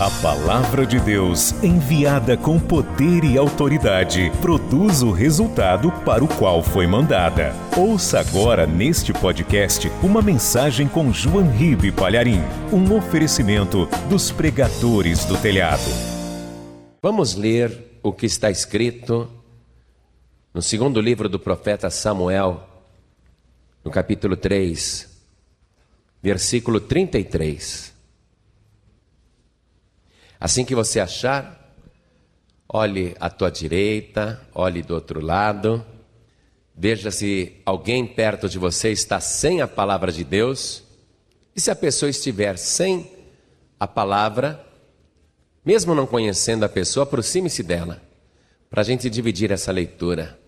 A palavra de Deus, enviada com poder e autoridade, produz o resultado para o qual foi mandada. Ouça agora neste podcast uma mensagem com João Ribe Palharim, um oferecimento dos pregadores do telhado. Vamos ler o que está escrito no segundo livro do profeta Samuel, no capítulo 3, versículo 33. Assim que você achar, olhe à tua direita, olhe do outro lado, veja se alguém perto de você está sem a palavra de Deus, e se a pessoa estiver sem a palavra, mesmo não conhecendo a pessoa, aproxime-se dela, para a gente dividir essa leitura.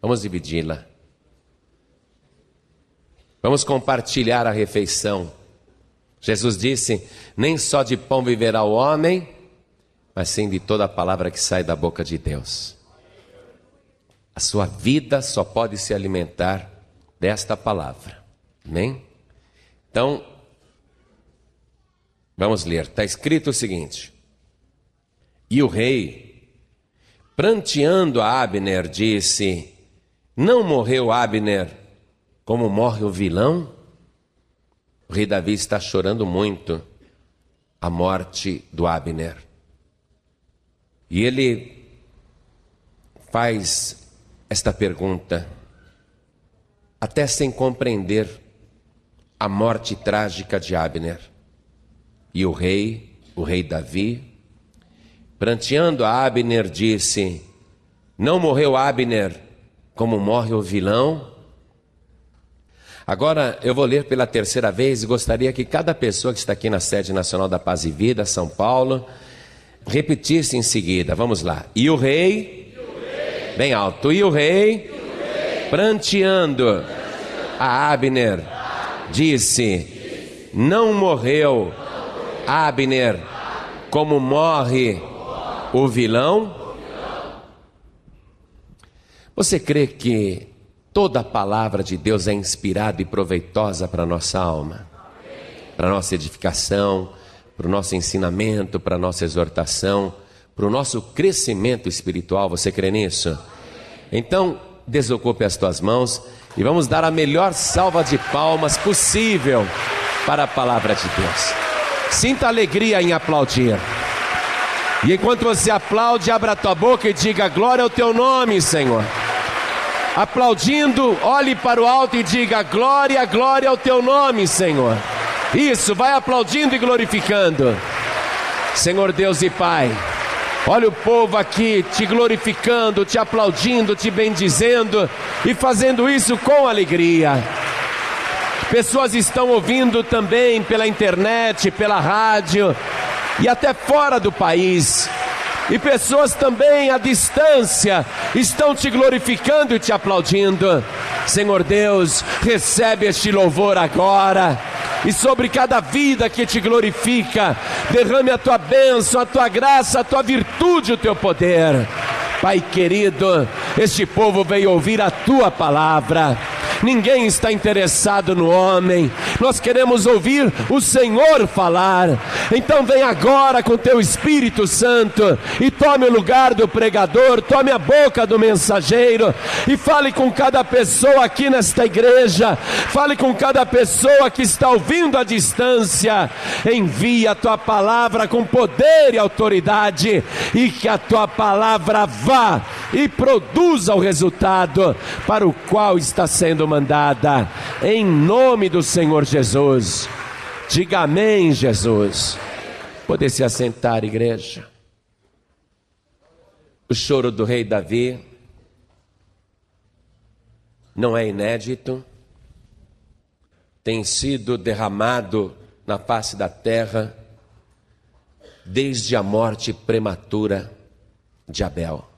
Vamos dividi-la. Vamos compartilhar a refeição. Jesus disse: Nem só de pão viverá o homem, mas sim de toda a palavra que sai da boca de Deus. A sua vida só pode se alimentar desta palavra. Amém? Então, vamos ler. Está escrito o seguinte: E o rei, pranteando a Abner, disse: Não morreu Abner como morre o vilão? O rei Davi está chorando muito a morte do Abner. E ele faz esta pergunta, até sem compreender a morte trágica de Abner. E o rei, o rei Davi, pranteando a Abner, disse: Não morreu Abner como morre o vilão? Agora eu vou ler pela terceira vez e gostaria que cada pessoa que está aqui na sede nacional da Paz e Vida, São Paulo, repetisse em seguida. Vamos lá. E o rei, bem alto, e o rei, pranteando a Abner, disse: Não morreu Abner como morre o vilão? Você crê que Toda a palavra de Deus é inspirada e proveitosa para a nossa alma, para a nossa edificação, para o nosso ensinamento, para a nossa exortação, para o nosso crescimento espiritual. Você crê nisso? Então, desocupe as tuas mãos e vamos dar a melhor salva de palmas possível para a palavra de Deus. Sinta alegria em aplaudir. E enquanto você aplaude, abra tua boca e diga: Glória ao teu nome, Senhor aplaudindo, olhe para o alto e diga: Glória, glória ao teu nome, Senhor. Isso, vai aplaudindo e glorificando. Senhor Deus e Pai, olha o povo aqui te glorificando, te aplaudindo, te bendizendo e fazendo isso com alegria. Pessoas estão ouvindo também pela internet, pela rádio e até fora do país e pessoas também à distância estão te glorificando e te aplaudindo. Senhor Deus, recebe este louvor agora. E sobre cada vida que te glorifica, derrame a tua bênção, a tua graça, a tua virtude, o teu poder. Pai querido, este povo veio ouvir a tua palavra ninguém está interessado no homem, nós queremos ouvir o Senhor falar. Então vem agora com teu Espírito Santo e tome o lugar do pregador, tome a boca do mensageiro e fale com cada pessoa aqui nesta igreja, fale com cada pessoa que está ouvindo à distância. Envia a tua palavra com poder e autoridade e que a tua palavra vá e produza o resultado para o qual está sendo mandada, em nome do Senhor Jesus. Diga amém, Jesus. Poder se assentar, igreja. O choro do rei Davi não é inédito, tem sido derramado na face da terra desde a morte prematura de Abel.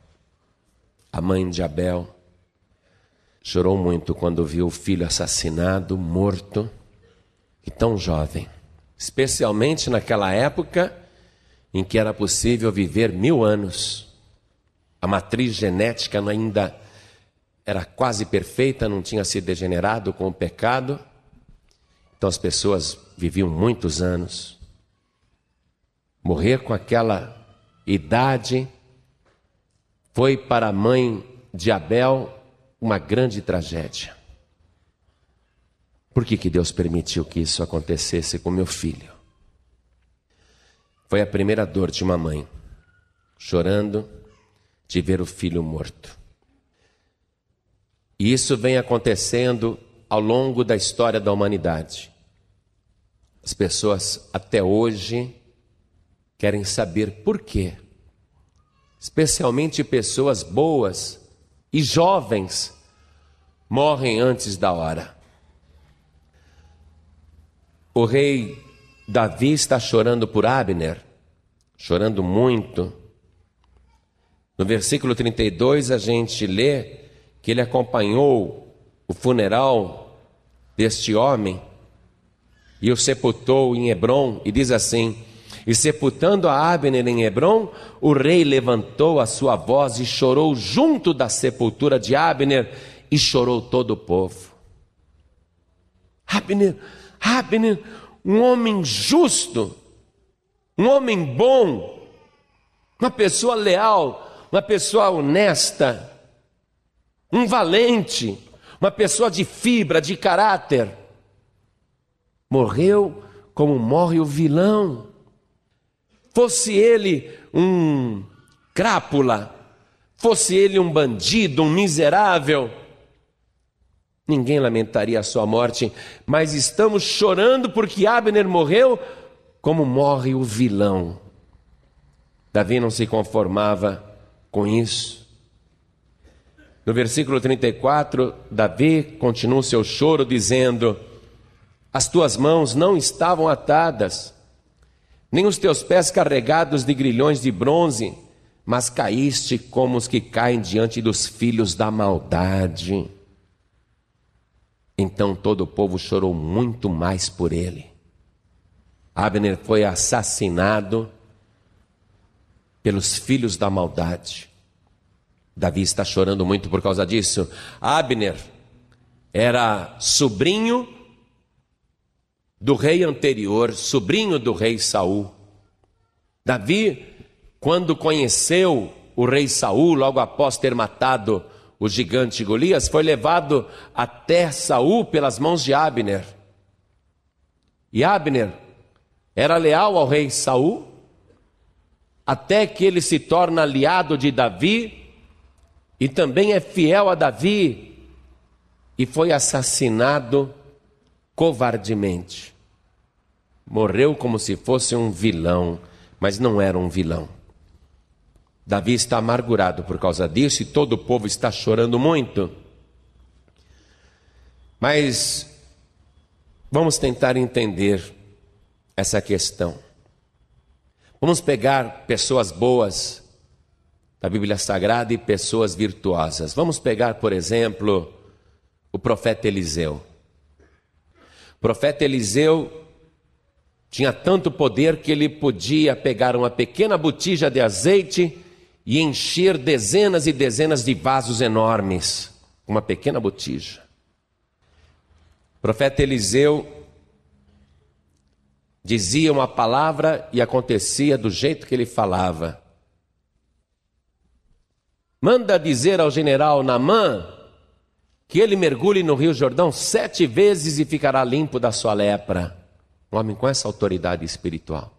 A mãe de Abel chorou muito quando viu o filho assassinado, morto, e tão jovem, especialmente naquela época em que era possível viver mil anos. A matriz genética ainda era quase perfeita, não tinha se degenerado com o pecado, então as pessoas viviam muitos anos. Morrer com aquela idade foi para a mãe de Abel uma grande tragédia. Por que, que Deus permitiu que isso acontecesse com meu filho? Foi a primeira dor de uma mãe, chorando de ver o filho morto. E isso vem acontecendo ao longo da história da humanidade. As pessoas até hoje querem saber por quê. Especialmente pessoas boas e jovens morrem antes da hora. O rei Davi está chorando por Abner, chorando muito. No versículo 32 a gente lê que ele acompanhou o funeral deste homem e o sepultou em Hebron, e diz assim: E sepultando a Abner em Hebron, o rei levantou a sua voz e chorou junto da sepultura de Abner, e chorou todo o povo. Abner, Abner, um homem justo, um homem bom, uma pessoa leal, uma pessoa honesta, um valente, uma pessoa de fibra, de caráter. Morreu como morre o vilão. Fosse ele um crápula, fosse ele um bandido, um miserável, ninguém lamentaria a sua morte, mas estamos chorando porque Abner morreu como morre o vilão. Davi não se conformava com isso. No versículo 34, Davi continua o seu choro dizendo: As tuas mãos não estavam atadas, nem os teus pés carregados de grilhões de bronze, mas caíste como os que caem diante dos filhos da maldade. Então todo o povo chorou muito mais por ele. Abner foi assassinado pelos filhos da maldade. Davi está chorando muito por causa disso. Abner era sobrinho do rei anterior, sobrinho do rei Saul. Davi, quando conheceu o rei Saul, logo após ter matado o gigante Golias, foi levado até Saul pelas mãos de Abner. E Abner era leal ao rei Saul, até que ele se torna aliado de Davi e também é fiel a Davi e foi assassinado covardemente. Morreu como se fosse um vilão, mas não era um vilão. Davi está amargurado por causa disso e todo o povo está chorando muito. Mas vamos tentar entender essa questão. Vamos pegar pessoas boas da Bíblia Sagrada e pessoas virtuosas. Vamos pegar, por exemplo, o profeta Eliseu. O profeta Eliseu tinha tanto poder que ele podia pegar uma pequena botija de azeite e encher dezenas e dezenas de vasos enormes, uma pequena botija. O profeta Eliseu dizia uma palavra e acontecia do jeito que ele falava. Manda dizer ao general Namã que ele mergulhe no Rio Jordão sete vezes e ficará limpo da sua lepra. Um homem com essa autoridade espiritual.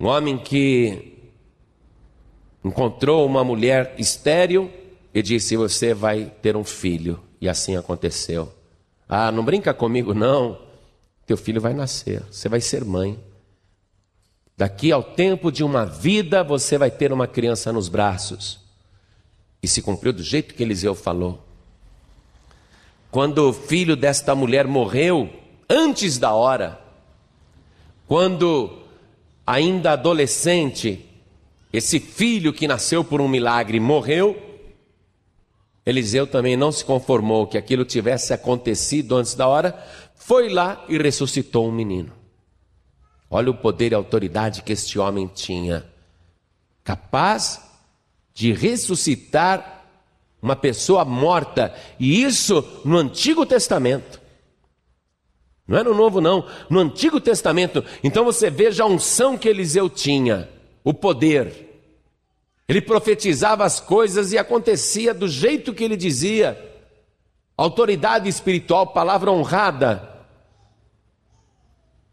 Um homem que encontrou uma mulher estéril e disse: Você vai ter um filho. E assim aconteceu. Ah, não brinca comigo, não. Teu filho vai nascer, você vai ser mãe. Daqui ao tempo de uma vida, você vai ter uma criança nos braços. E se cumpriu do jeito que Eliseu falou. Quando o filho desta mulher morreu, antes da hora, quando ainda adolescente, esse filho que nasceu por um milagre morreu, Eliseu também não se conformou que aquilo tivesse acontecido antes da hora, foi lá e ressuscitou um menino. Olha o poder e autoridade que este homem tinha, capaz de ressuscitar uma pessoa morta, e isso no Antigo Testamento. Não é no Novo, não, no Antigo Testamento. Então você veja a unção que Eliseu tinha, o poder. Ele profetizava as coisas e acontecia do jeito que ele dizia. Autoridade espiritual, palavra honrada.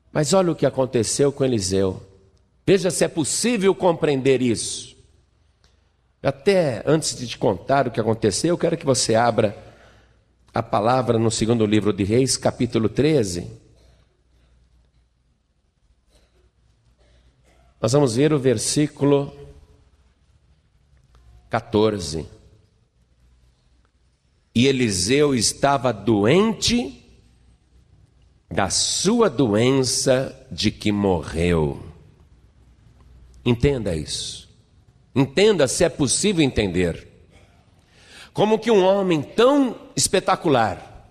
Mas olha o que aconteceu com Eliseu. Veja se é possível compreender isso. Até antes de te contar o que aconteceu, eu quero que você abra a palavra no segundo livro de Reis, capítulo 13. Nós vamos ver o versículo 14. E Eliseu estava doente da sua doença de que morreu. Entenda isso. Entenda se é possível entender. Como que um homem tão espetacular,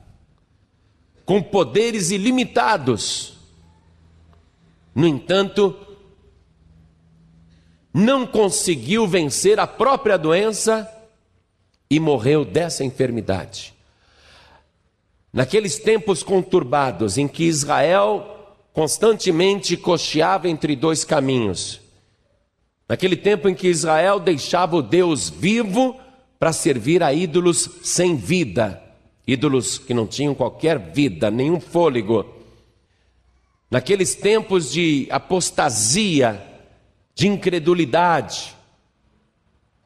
com poderes ilimitados, no entanto, não conseguiu vencer a própria doença e morreu dessa enfermidade. Naqueles tempos conturbados em que Israel constantemente cocheava entre dois caminhos, naquele tempo em que Israel deixava o Deus vivo para servir a ídolos sem vida, ídolos que não tinham qualquer vida, nenhum fôlego. Naqueles tempos de apostasia, de incredulidade.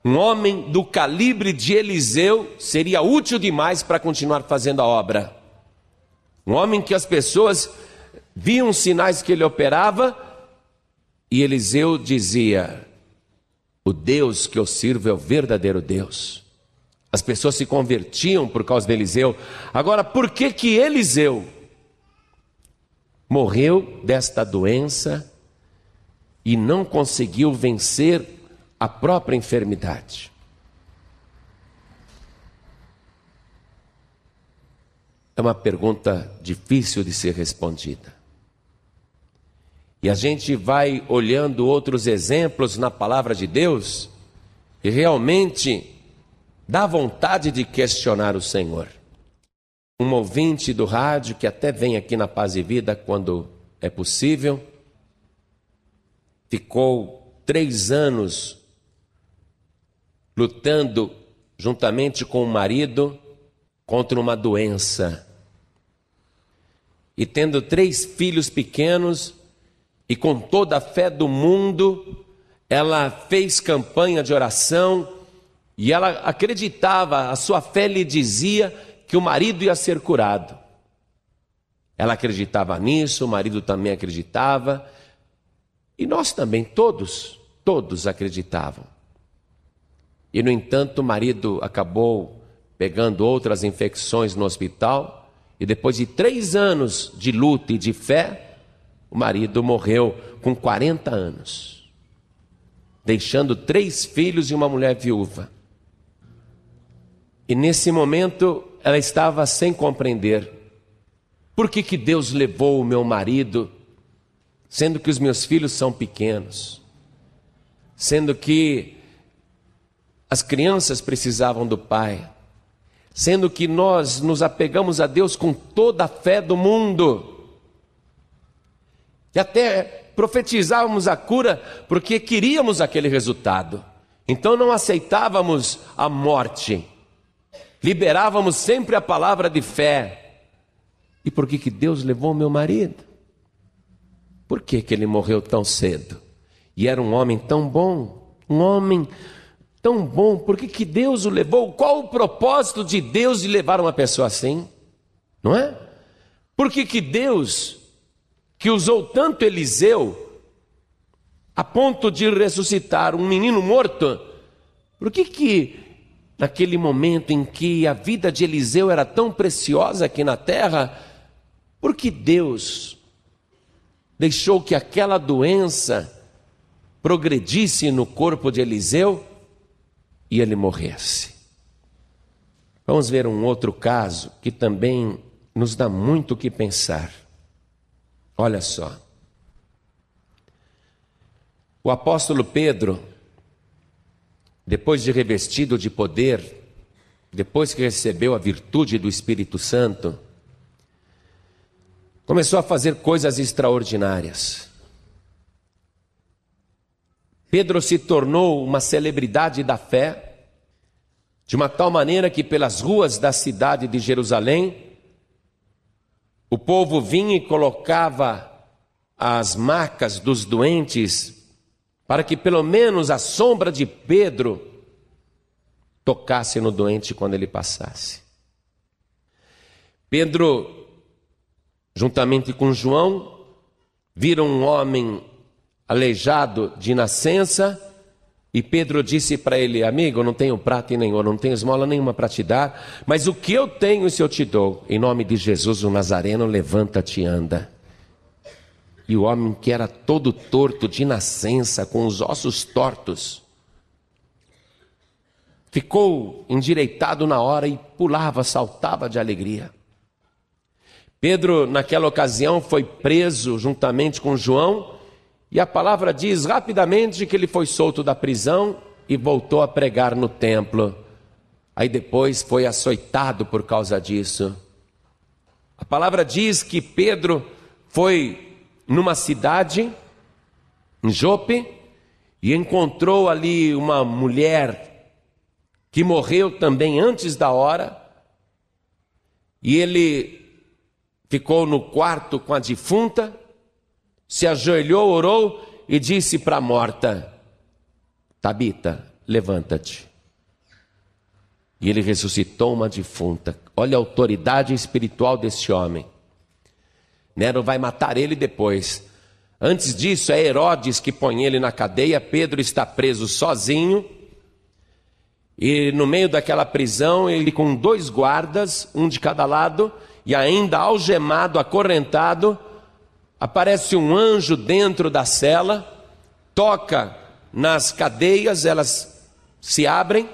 Um homem do calibre de Eliseu seria útil demais para continuar fazendo a obra. Um homem que as pessoas viam os sinais que ele operava e Eliseu dizia: O Deus que eu sirvo é o verdadeiro Deus. As pessoas se convertiam por causa de Eliseu. Agora, por que que Eliseu morreu desta doença e não conseguiu vencer a própria enfermidade. É uma pergunta difícil de ser respondida. E a gente vai olhando outros exemplos na palavra de Deus e realmente dá vontade de questionar o Senhor. Um ouvinte do rádio que até vem aqui na Paz e Vida quando é possível, ficou três anos lutando juntamente com o marido contra uma doença. E tendo três filhos pequenos, e com toda a fé do mundo, ela fez campanha de oração e ela acreditava, a sua fé lhe dizia que o marido ia ser curado. Ela acreditava nisso, o marido também acreditava, e nós também, todos, todos acreditavam. E no entanto, o marido acabou pegando outras infecções no hospital, e depois de três anos de luta e de fé, o marido morreu com 40 anos, deixando três filhos e uma mulher viúva. E nesse momento ela estava sem compreender por que, que Deus levou o meu marido sendo que os meus filhos são pequenos, sendo que as crianças precisavam do Pai, sendo que nós nos apegamos a Deus com toda a fé do mundo, e até profetizávamos a cura porque queríamos aquele resultado, então não aceitávamos a morte, liberávamos sempre a palavra de fé. E por que, que Deus levou meu marido? Por que, que ele morreu tão cedo? E era um homem tão bom, um homem tão bom, por que, que Deus o levou? Qual o propósito de Deus de levar uma pessoa assim? Não é? Por que, que Deus, que usou tanto Eliseu, a ponto de ressuscitar um menino morto, por que que naquele momento em que a vida de Eliseu era tão preciosa aqui na terra, por que Deus deixou que aquela doença progredisse no corpo de Eliseu e ele morresse. Vamos ver um outro caso que também nos dá muito o que pensar. Olha só. O apóstolo Pedro, depois de revestido de poder, depois que recebeu a virtude do Espírito Santo, começou a fazer coisas extraordinárias. Pedro se tornou uma celebridade da fé, de uma tal maneira que pelas ruas da cidade de Jerusalém, o povo vinha e colocava as macas dos doentes, para que pelo menos a sombra de Pedro tocasse no doente quando ele passasse. Pedro, juntamente com João, viram um homem aleijado de nascença, e Pedro disse para ele: Amigo, não tenho prata e nem ouro, não tenho esmola nenhuma para te dar, mas o que eu tenho, isso eu te dou. Em nome de Jesus, o Nazareno, levanta-te e anda. E o homem que era todo torto de nascença, com os ossos tortos, ficou endireitado na hora e pulava, saltava de alegria. Pedro, naquela ocasião, foi preso juntamente com João e a palavra diz rapidamente que ele foi solto da prisão e voltou a pregar no templo. Aí depois foi açoitado por causa disso. A palavra diz que Pedro foi numa cidade, em Jope, e encontrou ali uma mulher que morreu também antes da hora, e ele ficou no quarto com a defunta, se ajoelhou, orou e disse para a morta: Tabita, levanta-te. E ele ressuscitou uma defunta. Olha a autoridade espiritual desse homem. Nero vai matar ele depois. Antes disso, é Herodes que põe ele na cadeia. Pedro está preso sozinho. E no meio daquela prisão, ele com dois guardas, um de cada lado, e ainda algemado, acorrentado, aparece um anjo dentro da cela, toca nas cadeias, elas se abrem,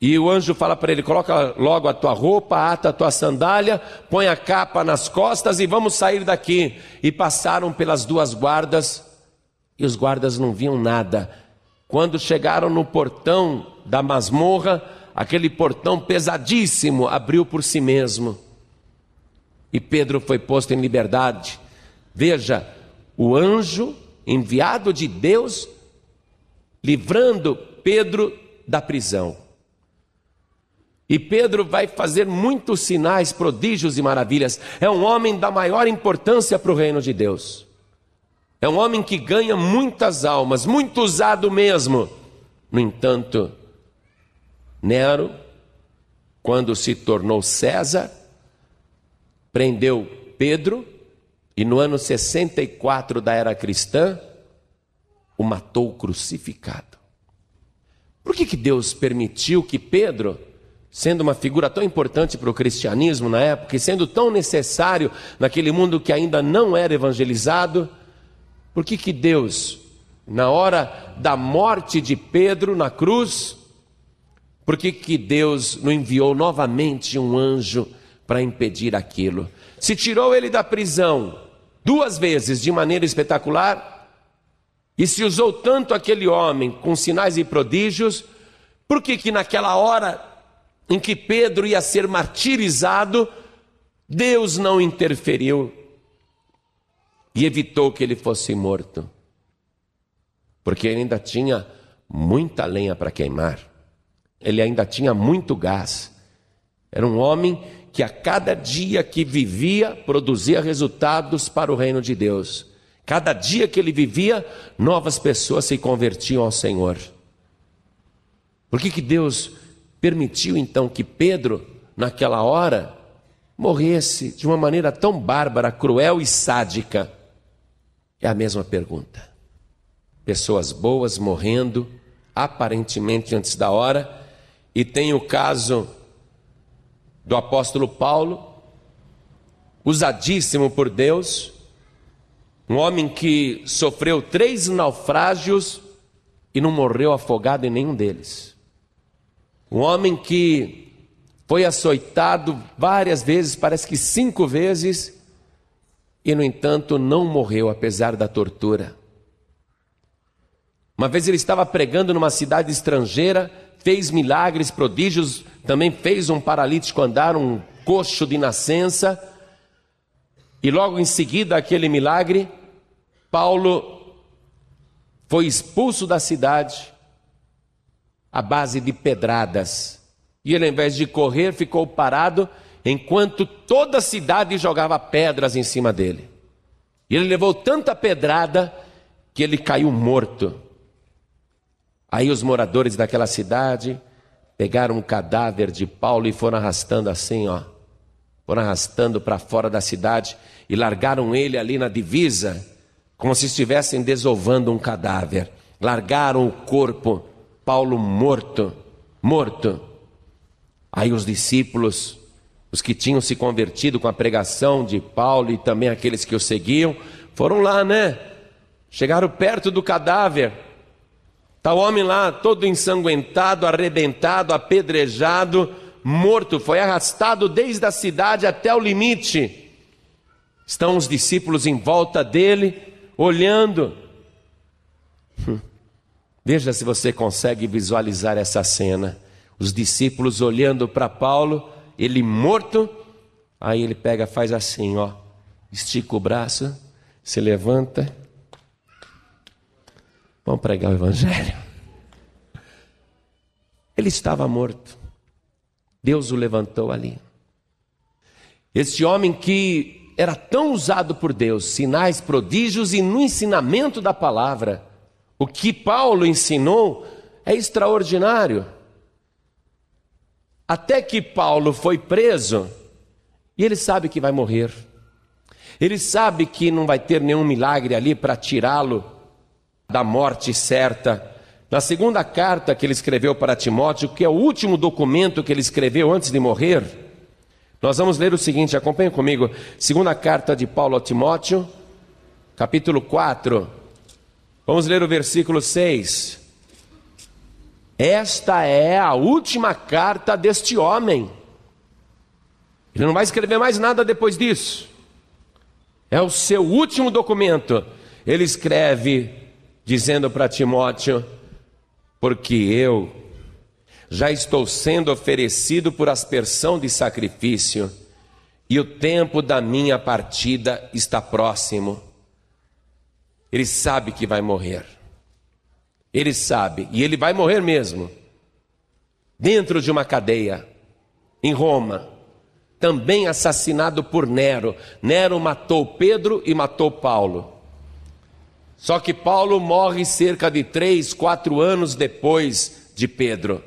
e o anjo fala para ele: coloca logo a tua roupa, ata a tua sandália, põe a capa nas costas e vamos sair daqui. E passaram pelas duas guardas, e os guardas não viam nada. Quando chegaram no portão da masmorra, aquele portão pesadíssimo abriu por si mesmo. E Pedro foi posto em liberdade. Veja, o anjo enviado de Deus livrando Pedro da prisão. E Pedro vai fazer muitos sinais, prodígios e maravilhas. É um homem da maior importância para o reino de Deus. É um homem que ganha muitas almas, muito usado mesmo. No entanto, Nero, quando se tornou César, prendeu Pedro e no ano 64 da era cristã, o matou crucificado. Por que, que Deus permitiu que Pedro, sendo uma figura tão importante para o cristianismo na época, e sendo tão necessário naquele mundo que ainda não era evangelizado, por que, que Deus, na hora da morte de Pedro na cruz, por que, que Deus não enviou novamente um anjo para impedir aquilo? Se tirou ele da prisão, duas vezes de maneira espetacular, e se usou tanto aquele homem com sinais e prodígios, por que que naquela hora em que Pedro ia ser martirizado, Deus não interferiu e evitou que ele fosse morto? Porque ele ainda tinha muita lenha para queimar, ele ainda tinha muito gás. Era um homem que a cada dia que vivia produzia resultados para o reino de Deus. Cada dia que ele vivia, novas pessoas se convertiam ao Senhor. Por que, que Deus permitiu então que Pedro, naquela hora, morresse de uma maneira tão bárbara, cruel e sádica? É a mesma pergunta. Pessoas boas morrendo, aparentemente antes da hora, e tem o caso do apóstolo Paulo, usadíssimo por Deus, um homem que sofreu três naufrágios e não morreu afogado em nenhum deles. Um homem que foi açoitado várias vezes, parece que cinco vezes, e no entanto não morreu apesar da tortura. Uma vez ele estava pregando numa cidade estrangeira fez milagres, prodígios, também fez um paralítico andar, um coxo de nascença. E logo em seguida aquele milagre, Paulo foi expulso da cidade à base de pedradas. E ele, ao invés de correr, ficou parado enquanto toda a cidade jogava pedras em cima dele. E ele levou tanta pedrada que ele caiu morto. Aí os moradores daquela cidade pegaram um cadáver de Paulo e foram arrastando assim, ó. Foram arrastando para fora da cidade e largaram ele ali na divisa, como se estivessem desovando um cadáver. Largaram o corpo, Paulo morto, morto. Aí os discípulos, os que tinham se convertido com a pregação de Paulo e também aqueles que o seguiam, foram lá, né? Chegaram perto do cadáver. Está o homem lá, todo ensanguentado, arrebentado, apedrejado, morto, foi arrastado desde a cidade até o limite. Estão os discípulos em volta dele, olhando. Hum. Veja se você consegue visualizar essa cena. Os discípulos olhando para Paulo, ele morto. Aí ele pega, faz assim, ó, estica o braço, se levanta Vamos pregar o Evangelho. Ele estava morto. Deus o levantou ali. Este homem que era tão usado por Deus, sinais, prodígios e no ensinamento da palavra, o que Paulo ensinou é extraordinário. Até que Paulo foi preso e ele sabe que vai morrer. Ele sabe que não vai ter nenhum milagre ali para tirá-lo da morte certa. Na segunda carta que ele escreveu para Timóteo, que é o último documento que ele escreveu antes de morrer, nós vamos ler o seguinte, acompanhe comigo. Segunda carta de Paulo a Timóteo, capítulo 4. Vamos ler o versículo 6. Esta é a última carta deste homem. Ele não vai escrever mais nada depois disso. É o seu último documento. Ele escreve dizendo para Timóteo: Porque eu já estou sendo oferecido por aspersão de sacrifício, e o tempo da minha partida está próximo. Ele sabe que vai morrer. Ele sabe, e ele vai morrer mesmo. Dentro de uma cadeia, em Roma, também assassinado por Nero. Nero matou Pedro e matou Paulo. Só que Paulo morre cerca de três, quatro anos depois de Pedro.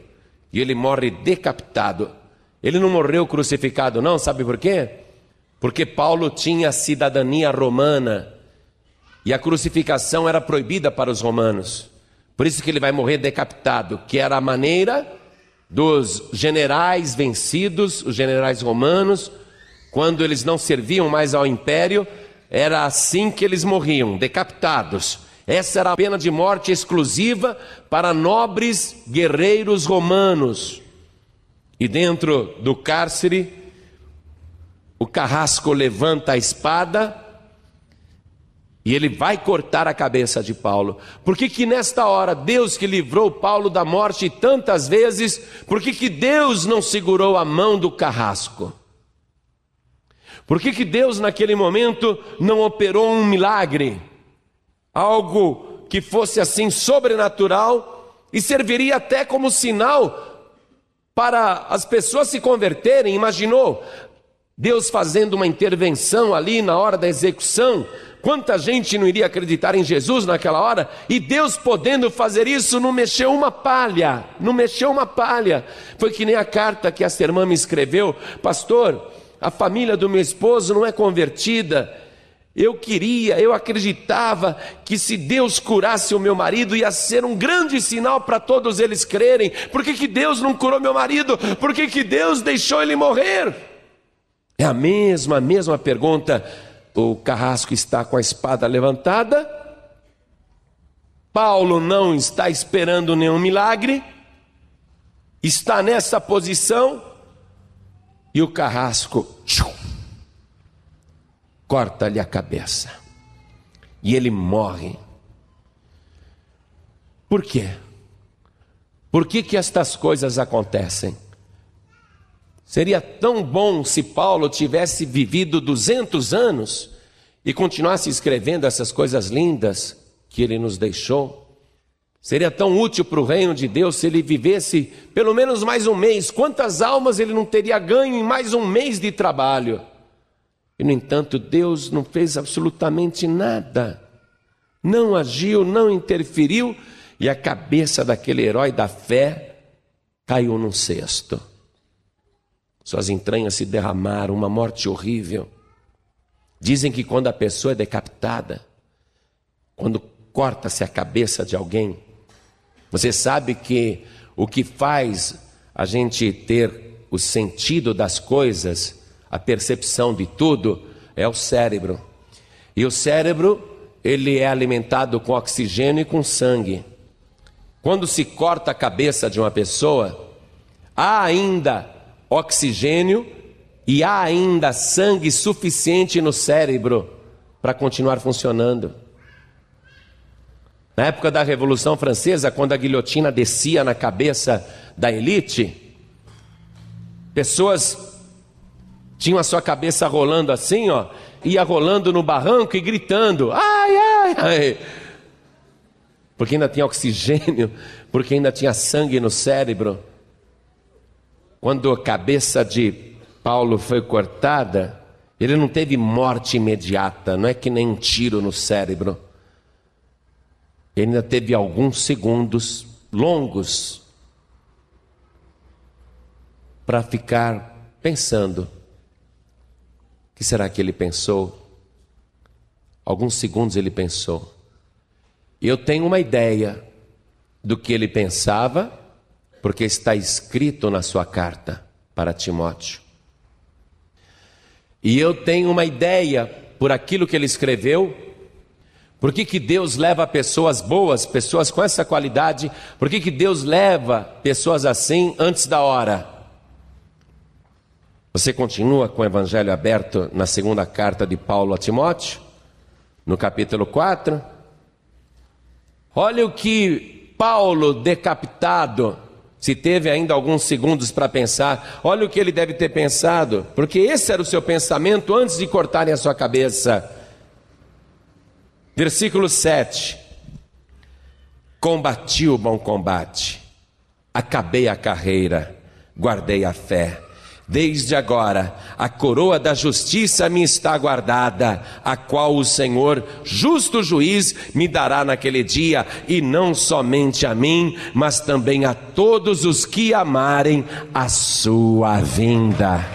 E ele morre decapitado. Ele não morreu crucificado, não, sabe por quê? Porque Paulo tinha cidadania romana e a crucificação era proibida para os romanos. Por isso que ele vai morrer decapitado, que era a maneira dos generais vencidos, os generais romanos, quando eles não serviam mais ao império, era assim que eles morriam, decapitados. Essa era a pena de morte exclusiva para nobres guerreiros romanos. E dentro do cárcere, o carrasco levanta a espada e ele vai cortar a cabeça de Paulo. Por que, que nesta hora, Deus que livrou Paulo da morte tantas vezes, por que, que Deus não segurou a mão do carrasco? Por que, que Deus naquele momento não operou um milagre? Algo que fosse assim sobrenatural e serviria até como sinal para as pessoas se converterem. Imaginou Deus fazendo uma intervenção ali na hora da execução? Quanta gente não iria acreditar em Jesus naquela hora? E Deus podendo fazer isso, não mexeu uma palha, não mexeu uma palha. Foi que nem a carta que essa irmã me escreveu, pastor a família do meu esposo não é convertida. Eu queria, eu acreditava que se Deus curasse o meu marido ia ser um grande sinal para todos eles crerem. Por que, que Deus não curou meu marido? Por que, que Deus deixou ele morrer? É a mesma, a mesma pergunta. O carrasco está com a espada levantada. Paulo não está esperando nenhum milagre. Está nessa posição e o carrasco corta-lhe a cabeça. E ele morre. Por quê? Por que, que estas coisas acontecem? Seria tão bom se Paulo tivesse vivido 200 anos e continuasse escrevendo essas coisas lindas que ele nos deixou. Seria tão útil para o reino de Deus se ele vivesse pelo menos mais um mês. Quantas almas ele não teria ganho em mais um mês de trabalho? E, no entanto, Deus não fez absolutamente nada. Não agiu, não interferiu, e a cabeça daquele herói da fé caiu num cesto. Suas entranhas se derramaram, uma morte horrível. Dizem que quando a pessoa é decapitada, quando corta-se a cabeça de alguém, você sabe que o que faz a gente ter o sentido das coisas, a percepção de tudo, é o cérebro. E o cérebro, ele é alimentado com oxigênio e com sangue. Quando se corta a cabeça de uma pessoa, há ainda oxigênio e há ainda sangue suficiente no cérebro para continuar funcionando. Na época da Revolução Francesa, quando a guilhotina descia na cabeça da elite, pessoas tinham a sua cabeça rolando assim, ó, ia rolando no barranco e gritando: ai, ai, ai. Porque ainda tinha oxigênio, porque ainda tinha sangue no cérebro. Quando a cabeça de Paulo foi cortada, ele não teve morte imediata, não é que nem um tiro no cérebro. Ele ainda teve alguns segundos longos para ficar pensando. O que será que ele pensou? Alguns segundos ele pensou. Eu tenho uma ideia do que ele pensava, porque está escrito na sua carta para Timóteo. E eu tenho uma ideia por aquilo que ele escreveu, por que, que Deus leva pessoas boas, pessoas com essa qualidade? Por que, que Deus leva pessoas assim antes da hora? Você continua com o Evangelho aberto na segunda carta de Paulo a Timóteo, no capítulo 4. Olha o que Paulo, decapitado, se teve ainda alguns segundos para pensar, olha o que ele deve ter pensado, porque esse era o seu pensamento antes de cortarem a sua cabeça. Versículo 7. Combati o bom combate, acabei a carreira, guardei a fé. Desde agora, a coroa da justiça me está guardada, a qual o Senhor, justo juiz, me dará naquele dia, e não somente a mim, mas também a todos os que amarem a sua vinda.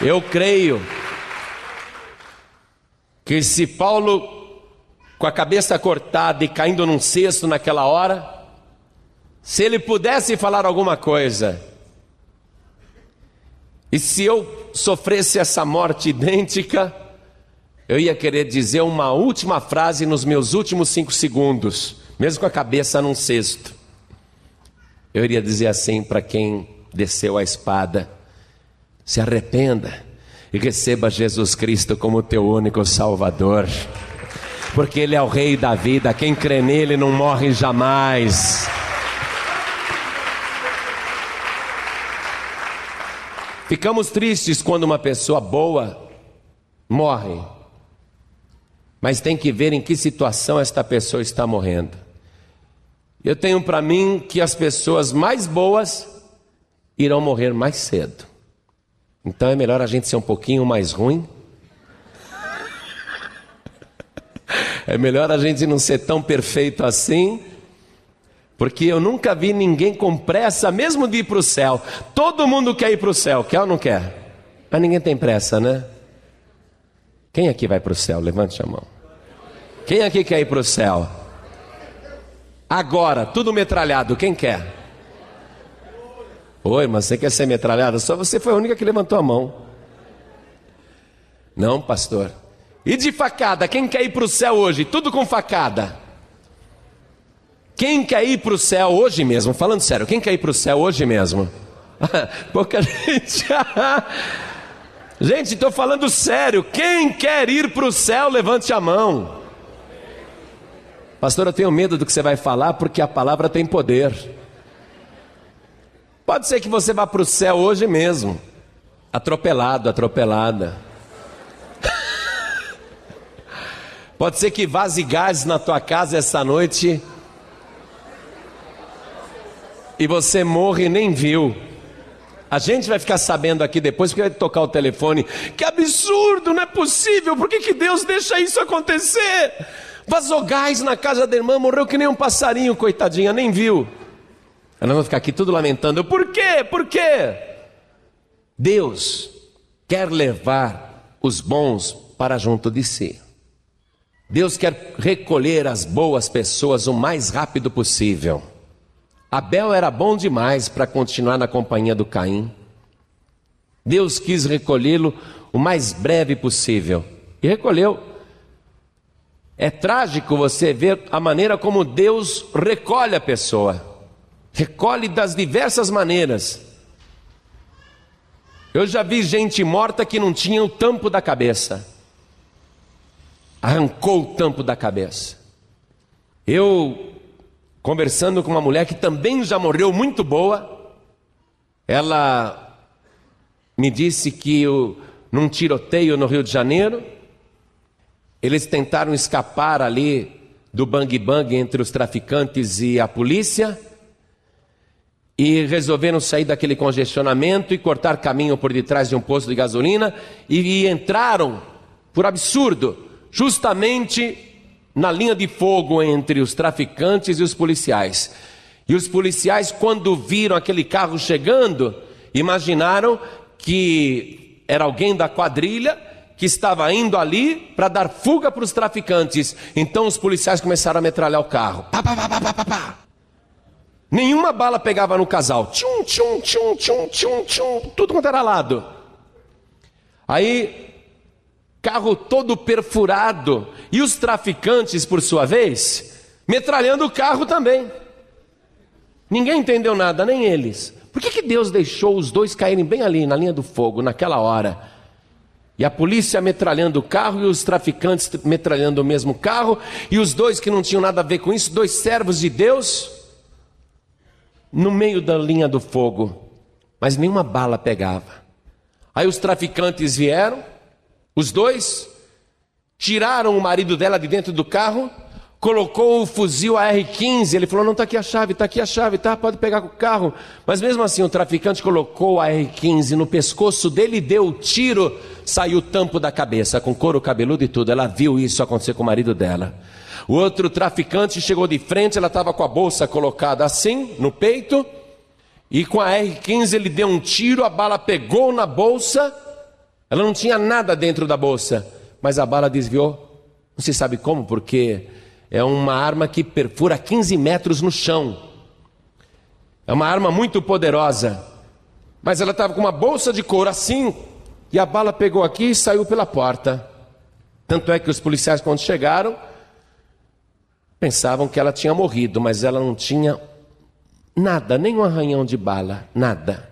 Eu creio que se Paulo, com a cabeça cortada e caindo num cesto naquela hora, se ele pudesse falar alguma coisa, e se eu sofresse essa morte idêntica, eu ia querer dizer uma última frase nos meus últimos cinco segundos, mesmo com a cabeça num cesto. Eu iria dizer assim para quem desceu a espada: se arrependa e receba Jesus Cristo como teu único Salvador, porque Ele é o Rei da vida, quem crê nele não morre jamais. Ficamos tristes quando uma pessoa boa morre, mas tem que ver em que situação esta pessoa está morrendo. Eu tenho para mim que as pessoas mais boas irão morrer mais cedo. Então é melhor a gente ser um pouquinho mais ruim. É melhor a gente não ser tão perfeito assim. Porque eu nunca vi ninguém com pressa, mesmo de ir para o céu. Todo mundo quer ir para o céu, quer ou não quer? Mas ninguém tem pressa, né? Quem aqui vai para o céu? Levante a mão. Quem aqui quer ir para o céu? Agora, tudo metralhado, quem quer? Oi, mas você quer ser metralhada? Só você foi a única que levantou a mão. Não, pastor. E de facada, quem quer ir para o céu hoje? Tudo com facada. Quem quer ir para o céu hoje mesmo? Falando sério, quem quer ir para o céu hoje mesmo? Pouca gente. gente, estou falando sério. Quem quer ir para o céu, levante a mão. Pastor, eu tenho medo do que você vai falar porque a palavra tem poder. Pode ser que você vá para o céu hoje mesmo, atropelado, atropelada. Pode ser que vaze gás na tua casa essa noite e você morre e nem viu. A gente vai ficar sabendo aqui depois porque vai tocar o telefone. Que absurdo, não é possível. Por que, que Deus deixa isso acontecer? Vazou gás na casa da irmã, morreu que nem um passarinho, coitadinha, nem viu. Nós vamos ficar aqui tudo lamentando. Por quê? Por quê? Deus quer levar os bons para junto de si. Deus quer recolher as boas pessoas o mais rápido possível. Abel era bom demais para continuar na companhia do Caim. Deus quis recolhê-lo o mais breve possível e recolheu. É trágico você ver a maneira como Deus recolhe a pessoa, recolhe das diversas maneiras. Eu já vi gente morta que não tinha o tampo da cabeça, arrancou o tampo da cabeça. Eu conversando com uma mulher que também já morreu muito boa. Ela me disse que num tiroteio no Rio de Janeiro, eles tentaram escapar ali do bang bang entre os traficantes e a polícia e resolveram sair daquele congestionamento e cortar caminho por detrás de um posto de gasolina e, e entraram, por absurdo, justamente na linha de fogo entre os traficantes e os policiais. E os policiais, quando viram aquele carro chegando, imaginaram que era alguém da quadrilha que estava indo ali para dar fuga para os traficantes. Então os policiais começaram a metralhar o carro. Pá, pá, pá, pá, pá, Nenhuma bala pegava no casal. Tchum, tchum, tchum, tchum, tchum, tchum, tudo quanto era lado. Aí carro todo perfurado, e os traficantes, por sua vez, metralhando o carro também. Ninguém entendeu nada, nem eles. Por que, que Deus deixou os dois caírem bem ali, na linha do fogo, naquela hora? E a polícia metralhando o carro e os traficantes metralhando o mesmo carro, e os dois que não tinham nada a ver com isso, dois servos de Deus, no meio da linha do fogo, mas nenhuma bala pegava. Aí os traficantes vieram, os dois tiraram o marido dela de dentro do carro, colocou o fuzil AR-15. Ele falou: Não, está aqui a chave, está aqui a chave, tá? Pode pegar com o carro. Mas mesmo assim, o traficante colocou o AR-15 no pescoço dele deu o tiro, saiu o tampo da cabeça, com couro cabeludo e tudo. Ela viu isso acontecer com o marido dela. O outro traficante chegou de frente, ela estava com a bolsa colocada assim, no peito, e com a R-15 ele deu um tiro, a bala pegou na bolsa ela não tinha nada dentro da bolsa, mas a bala desviou. Não se sabe como, porque é uma arma que perfura 15 metros no chão. É uma arma muito poderosa. Mas ela estava com uma bolsa de couro assim, e a bala pegou aqui e saiu pela porta. Tanto é que os policiais, quando chegaram, pensavam que ela tinha morrido, mas ela não tinha nada, nem um arranhão de bala, nada.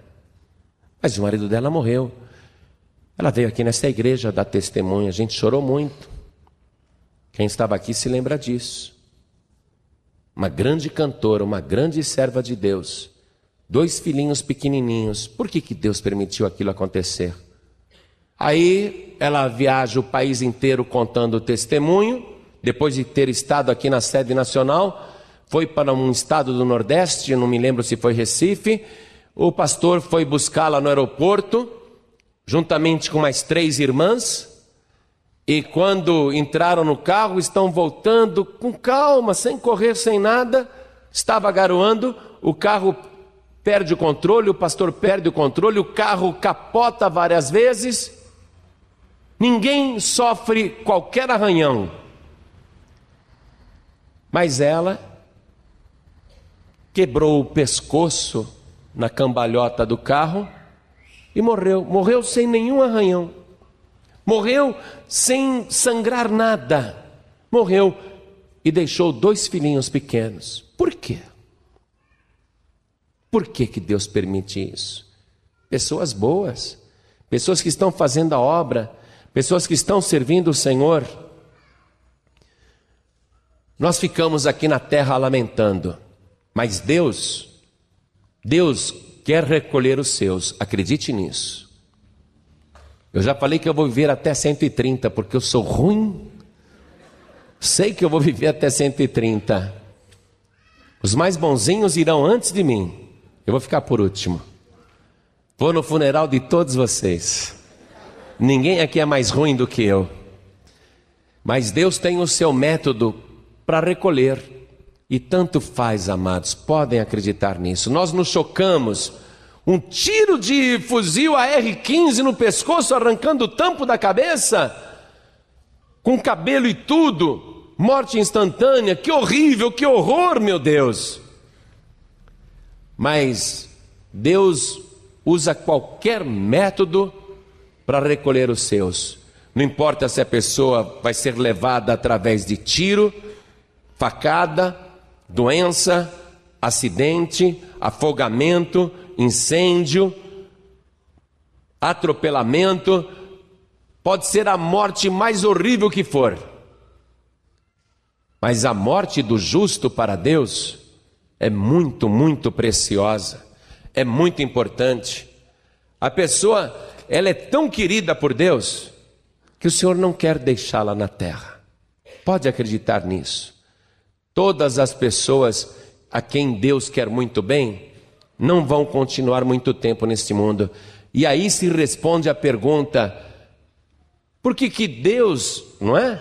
Mas o marido dela morreu. Ela veio aqui nesta igreja dar testemunha, a gente chorou muito. Quem estava aqui se lembra disso. Uma grande cantora, uma grande serva de Deus, dois filhinhos pequenininhos. Por que, que Deus permitiu aquilo acontecer? Aí ela viaja o país inteiro contando o testemunho, depois de ter estado aqui na sede nacional, foi para um estado do Nordeste, não me lembro se foi Recife. O pastor foi buscá-la no aeroporto juntamente com mais três irmãs. E quando entraram no carro, estão voltando com calma, sem correr, sem nada. Estava garoando, o carro perde o controle, o pastor perde o controle, o carro capota várias vezes. Ninguém sofre qualquer arranhão. Mas ela quebrou o pescoço na cambalhota do carro e morreu. Morreu sem nenhum arranhão. Morreu sem sangrar nada. Morreu e deixou dois filhinhos pequenos. Por quê? Por que, que Deus permite isso? Pessoas boas, pessoas que estão fazendo a obra, pessoas que estão servindo o Senhor. nós ficamos aqui na terra lamentando, mas Deus, Deus quer recolher os seus, acredite nisso. Eu já falei que eu vou viver até 130, porque eu sou ruim. Sei que eu vou viver até 130. Os mais bonzinhos irão antes de mim. Eu vou ficar por último. Vou no funeral de todos vocês. Ninguém aqui é mais ruim do que eu. Mas Deus tem o seu método para recolher. E tanto faz, amados, podem acreditar nisso. Nós nos chocamos. Um tiro de fuzil AR-15 no pescoço, arrancando o tampo da cabeça, com cabelo e tudo, morte instantânea. Que horrível, que horror, meu Deus. Mas Deus usa qualquer método para recolher os seus. Não importa se a pessoa vai ser levada através de tiro, facada, doença, acidente, afogamento, incêndio, atropelamento, pode ser a morte mais horrível que for. Mas a morte do justo para Deus é muito, muito preciosa, é muito importante. A pessoa, ela é tão querida por Deus que o Senhor não quer deixá-la na terra. Pode acreditar nisso. Todas as pessoas a quem Deus quer muito bem não vão continuar muito tempo neste mundo. E aí se responde a pergunta: por que, que Deus, não é?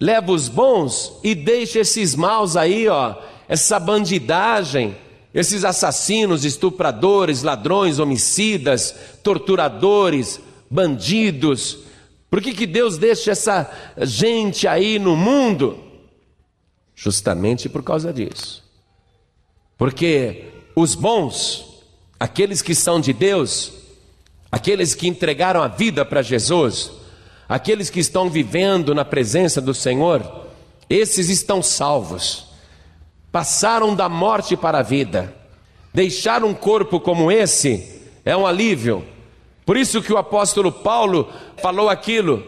Leva os bons e deixa esses maus aí, ó, essa bandidagem, esses assassinos, estupradores, ladrões, homicidas, torturadores, bandidos. Por que, que Deus deixa essa gente aí no mundo? Justamente por causa disso. Porque os bons, aqueles que são de Deus, aqueles que entregaram a vida para Jesus, aqueles que estão vivendo na presença do Senhor, esses estão salvos. Passaram da morte para a vida. Deixar um corpo como esse é um alívio. Por isso que o apóstolo Paulo falou aquilo: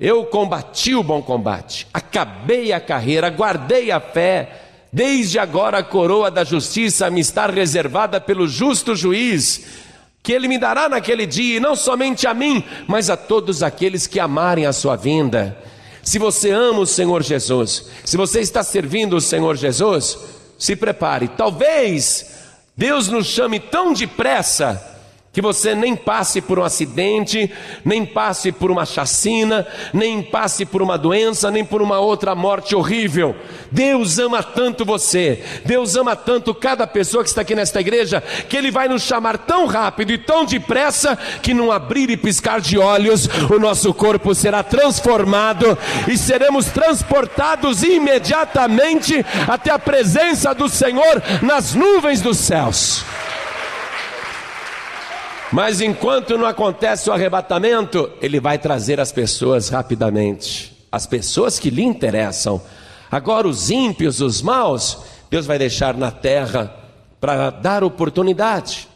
eu combati o bom combate, acabei a carreira, guardei a fé. Desde agora a coroa da justiça me está reservada pelo justo juiz, que ele me dará naquele dia, e não somente a mim, mas a todos aqueles que amarem a sua vinda. Se você ama o Senhor Jesus, se você está servindo o Senhor Jesus, se prepare. Talvez Deus nos chame tão depressa que você nem passe por um acidente, nem passe por uma chacina, nem passe por uma doença, nem por uma outra morte horrível. Deus ama tanto você, Deus ama tanto cada pessoa que está aqui nesta igreja, que Ele vai nos chamar tão rápido e tão depressa, que num abrir e piscar de olhos, o nosso corpo será transformado e seremos transportados imediatamente até a presença do Senhor nas nuvens dos céus. Mas enquanto não acontece o arrebatamento, ele vai trazer as pessoas rapidamente, as pessoas que lhe interessam. Agora, os ímpios, os maus, Deus vai deixar na terra para dar oportunidade,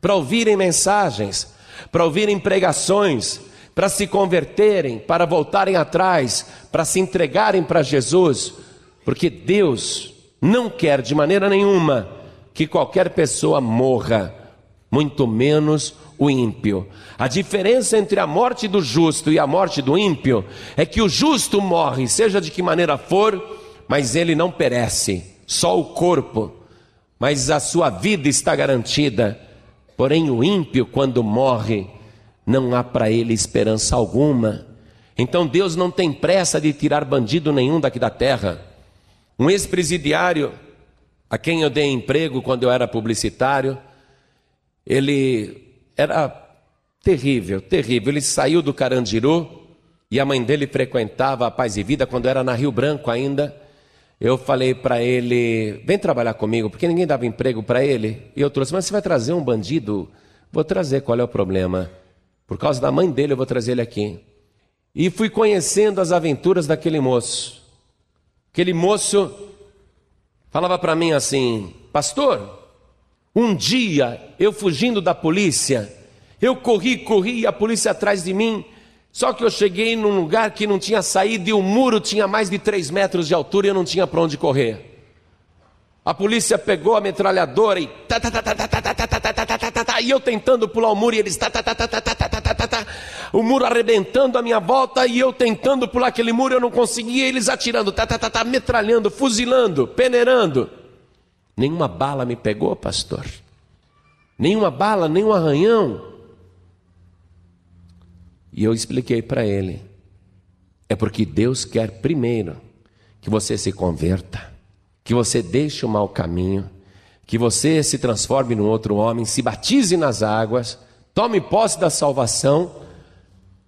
para ouvirem mensagens, para ouvirem pregações, para se converterem, para voltarem atrás, para se entregarem para Jesus, porque Deus não quer de maneira nenhuma que qualquer pessoa morra muito menos o ímpio. A diferença entre a morte do justo e a morte do ímpio é que o justo morre, seja de que maneira for, mas ele não perece, só o corpo, mas a sua vida está garantida. Porém, o ímpio, quando morre, não há para ele esperança alguma. Então Deus não tem pressa de tirar bandido nenhum daqui da terra. Um ex-presidiário, a quem eu dei emprego quando eu era publicitário, ele era terrível, terrível. Ele saiu do Carandiru e a mãe dele frequentava a Paz e Vida quando era na Rio Branco ainda. Eu falei para ele: vem trabalhar comigo, porque ninguém dava emprego para ele. E eu trouxe, mas você vai trazer um bandido? Vou trazer, qual é o problema? Por causa da mãe dele, eu vou trazer ele aqui. E fui conhecendo as aventuras daquele moço. Aquele moço falava para mim assim: Pastor, um dia, eu fugindo da polícia, eu corri, corri, e a polícia atrás de mim, Só que eu cheguei num lugar que não tinha saída e o muro tinha mais de três metros de altura e eu não tinha para onde correr. A polícia pegou a metralhadora e e eu tentando pular o muro e eles o muro arrebentando a minha volta e eu tentando pular aquele muro eu não conseguia eles atirando metralhando fuzilando peneirando nenhuma bala me pegou pastor nenhuma bala nenhum arranhão e eu expliquei para ele é porque Deus quer primeiro que você se converta que você deixe o mau caminho, que você se transforme num outro homem, se batize nas águas, tome posse da salvação,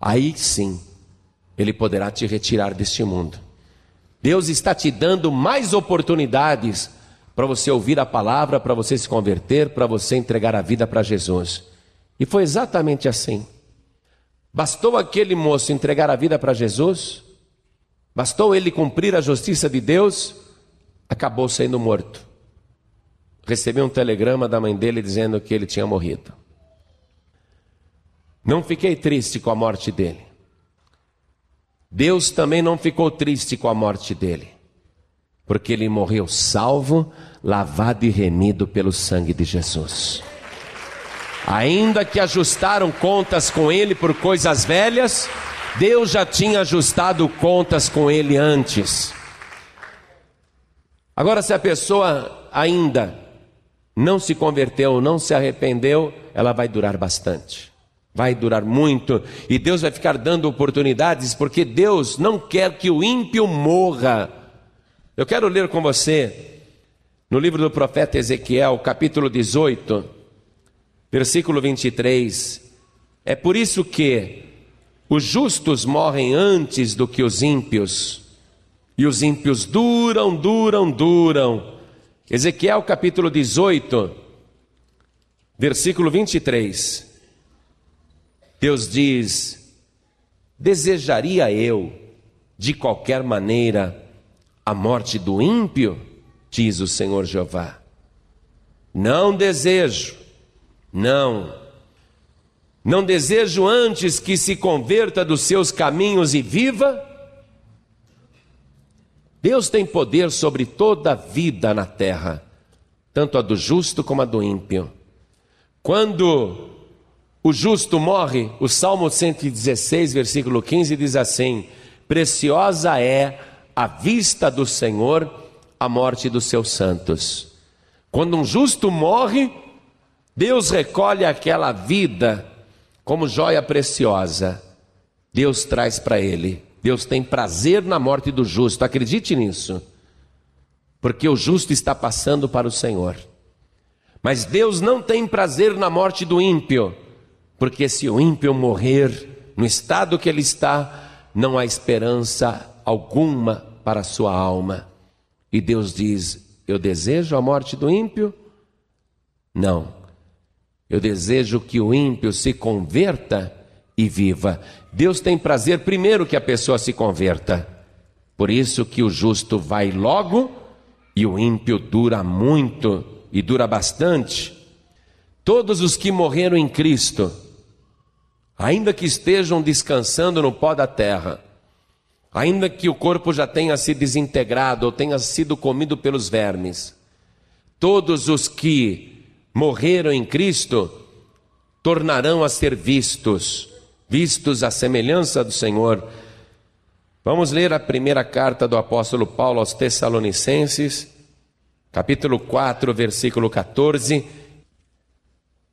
aí sim ele poderá te retirar deste mundo. Deus está te dando mais oportunidades para você ouvir a palavra, para você se converter, para você entregar a vida para Jesus. E foi exatamente assim. Bastou aquele moço entregar a vida para Jesus? Bastou ele cumprir a justiça de Deus? acabou sendo morto. Recebi um telegrama da mãe dele dizendo que ele tinha morrido. Não fiquei triste com a morte dele. Deus também não ficou triste com a morte dele, porque ele morreu salvo, lavado e remido pelo sangue de Jesus. Ainda que ajustaram contas com ele por coisas velhas, Deus já tinha ajustado contas com ele antes. Agora, se a pessoa ainda não se converteu, não se arrependeu, ela vai durar bastante. Vai durar muito e Deus vai ficar dando oportunidades, porque Deus não quer que o ímpio morra. Eu quero ler com você no livro do profeta Ezequiel, capítulo 18, versículo 23. É por isso que os justos morrem antes do que os ímpios e os ímpios duram, duram, duram. Ezequiel capítulo 18, versículo 23. Deus diz: Desejaria eu, de qualquer maneira, a morte do ímpio? Diz o Senhor Jeová. Não desejo, não. Não desejo antes que se converta dos seus caminhos e viva Deus tem poder sobre toda a vida na terra, tanto a do justo como a do ímpio. Quando o justo morre, o Salmo 116, versículo 15 diz assim: Preciosa é a vista do Senhor a morte dos seus santos. Quando um justo morre, Deus recolhe aquela vida como joia preciosa. Deus traz para ele Deus tem prazer na morte do justo, acredite nisso, porque o justo está passando para o Senhor. Mas Deus não tem prazer na morte do ímpio, porque se o ímpio morrer no estado que ele está, não há esperança alguma para a sua alma. E Deus diz: Eu desejo a morte do ímpio? Não. Eu desejo que o ímpio se converta e viva. Deus tem prazer primeiro que a pessoa se converta. Por isso que o justo vai logo e o ímpio dura muito e dura bastante. Todos os que morreram em Cristo, ainda que estejam descansando no pó da terra, ainda que o corpo já tenha se desintegrado ou tenha sido comido pelos vermes, todos os que morreram em Cristo tornarão a ser vistos vistos à semelhança do Senhor. Vamos ler a primeira carta do apóstolo Paulo aos Tessalonicenses, capítulo 4, versículo 14.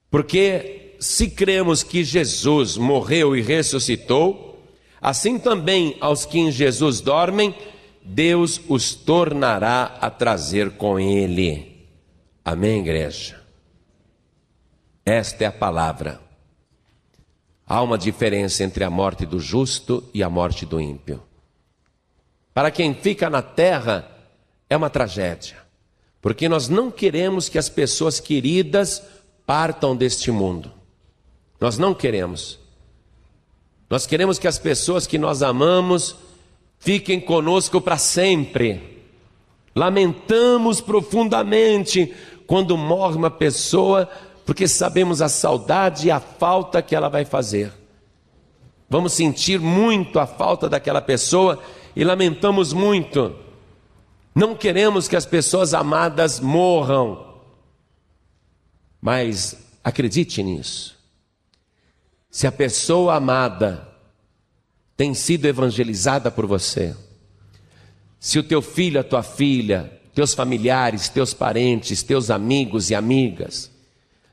Porque se cremos que Jesus morreu e ressuscitou, assim também aos que em Jesus dormem, Deus os tornará a trazer com ele. Amém, igreja? Esta é a palavra. Há uma diferença entre a morte do justo e a morte do ímpio. Para quem fica na terra, é uma tragédia, porque nós não queremos que as pessoas queridas partam deste mundo. Nós não queremos. Nós queremos que as pessoas que nós amamos fiquem conosco para sempre. Lamentamos profundamente quando morre uma pessoa porque sabemos a saudade e a falta que ela vai fazer. vamos sentir muito a falta daquela pessoa e lamentamos muito. Não queremos que as pessoas amadas morram. Mas acredite nisso. Se a pessoa amada tem sido evangelizada por você, se o teu filho, a tua filha, teus familiares, teus parentes, teus amigos e amigas,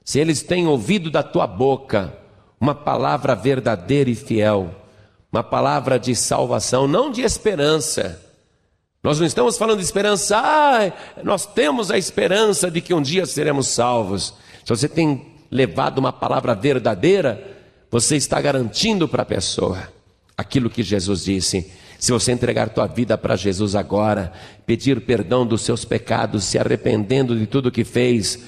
se eles têm ouvido da tua boca uma palavra verdadeira e fiel, uma palavra de salvação, não de esperança, nós não estamos falando de esperança, ah, nós temos a esperança de que um dia seremos salvos. Se você tem levado uma palavra verdadeira, você está garantindo para a pessoa aquilo que Jesus disse. Se você entregar tua vida para Jesus agora, pedir perdão dos seus pecados, se arrependendo de tudo que fez,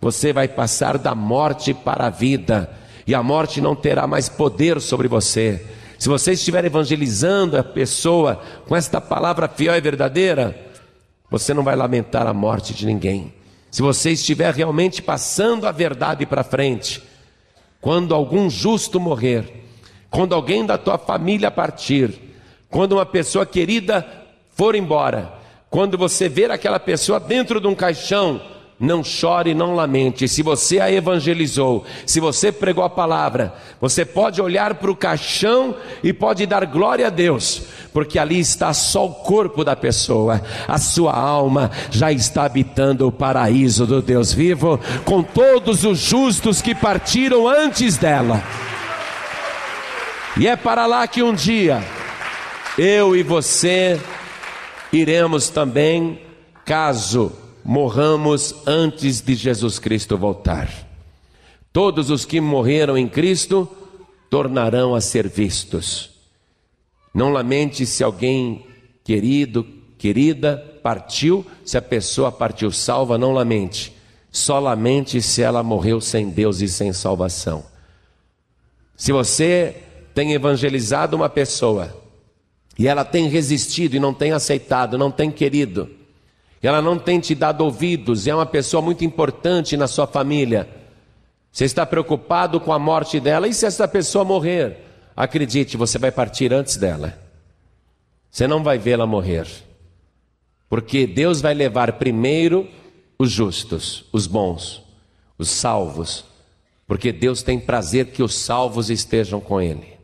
você vai passar da morte para a vida, e a morte não terá mais poder sobre você. Se você estiver evangelizando a pessoa com esta palavra fiel e verdadeira, você não vai lamentar a morte de ninguém. Se você estiver realmente passando a verdade para frente, quando algum justo morrer, quando alguém da tua família partir, quando uma pessoa querida for embora, quando você ver aquela pessoa dentro de um caixão, não chore, não lamente. Se você a evangelizou, se você pregou a palavra, você pode olhar para o caixão e pode dar glória a Deus, porque ali está só o corpo da pessoa, a sua alma já está habitando o paraíso do Deus vivo, com todos os justos que partiram antes dela. E é para lá que um dia eu e você iremos também, caso morramos antes de Jesus Cristo voltar. Todos os que morreram em Cristo tornarão a ser vistos. Não lamente se alguém querido, querida, partiu, se a pessoa partiu salva, não lamente. Só lamente se ela morreu sem Deus e sem salvação. Se você tem evangelizado uma pessoa e ela tem resistido e não tem aceitado, não tem querido, ela não tem te dado ouvidos, é uma pessoa muito importante na sua família. Você está preocupado com a morte dela, e se essa pessoa morrer? Acredite, você vai partir antes dela. Você não vai vê-la morrer. Porque Deus vai levar primeiro os justos, os bons, os salvos. Porque Deus tem prazer que os salvos estejam com Ele.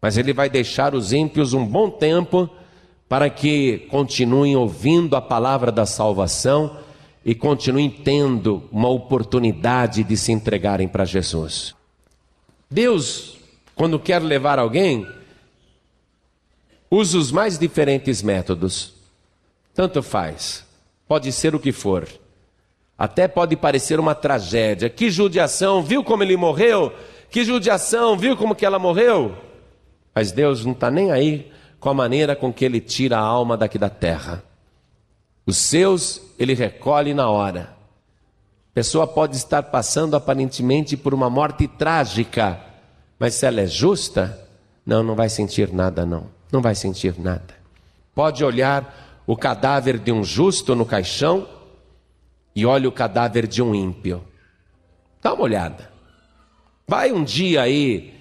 Mas Ele vai deixar os ímpios um bom tempo para que continuem ouvindo a palavra da salvação e continuem tendo uma oportunidade de se entregarem para Jesus. Deus, quando quer levar alguém, usa os mais diferentes métodos. Tanto faz, pode ser o que for. Até pode parecer uma tragédia. Que judiação, viu como ele morreu? Que judiação, viu como que ela morreu? Mas Deus não está nem aí com a maneira com que ele tira a alma daqui da terra. Os seus ele recolhe na hora. A pessoa pode estar passando aparentemente por uma morte trágica, mas se ela é justa, não, não vai sentir nada, não. Não vai sentir nada. Pode olhar o cadáver de um justo no caixão e olha o cadáver de um ímpio. Dá uma olhada. Vai um dia aí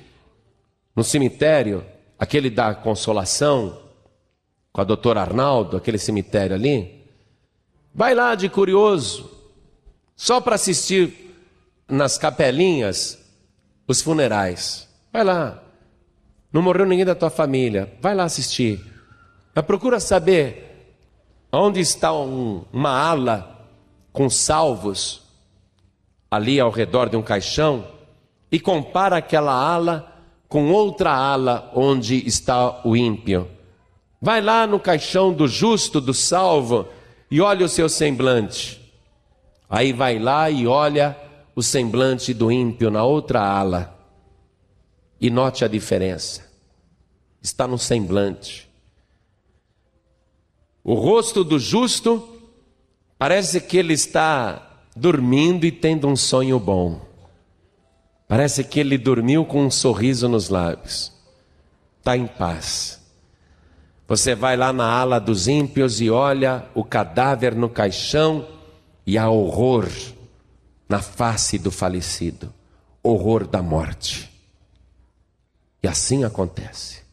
no cemitério aquele da Consolação, com a doutora Arnaldo, aquele cemitério ali, vai lá de curioso, só para assistir nas capelinhas os funerais. Vai lá. Não morreu ninguém da tua família. Vai lá assistir. Mas procura saber onde está um, uma ala com salvos ali ao redor de um caixão e compara aquela ala com outra ala onde está o ímpio. Vai lá no caixão do justo, do salvo, e olha o seu semblante. Aí vai lá e olha o semblante do ímpio na outra ala. E note a diferença. Está no semblante. O rosto do justo parece que ele está dormindo e tendo um sonho bom. Parece que ele dormiu com um sorriso nos lábios. Está em paz. Você vai lá na ala dos ímpios e olha o cadáver no caixão e há horror na face do falecido horror da morte. E assim acontece.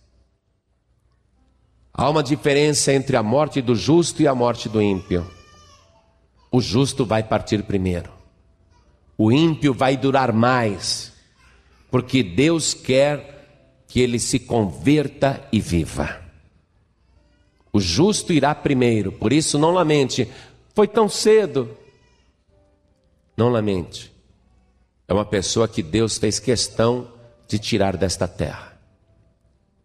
Há uma diferença entre a morte do justo e a morte do ímpio. O justo vai partir primeiro. O ímpio vai durar mais, porque Deus quer que ele se converta e viva. O justo irá primeiro, por isso não lamente, foi tão cedo. Não lamente. É uma pessoa que Deus fez questão de tirar desta terra.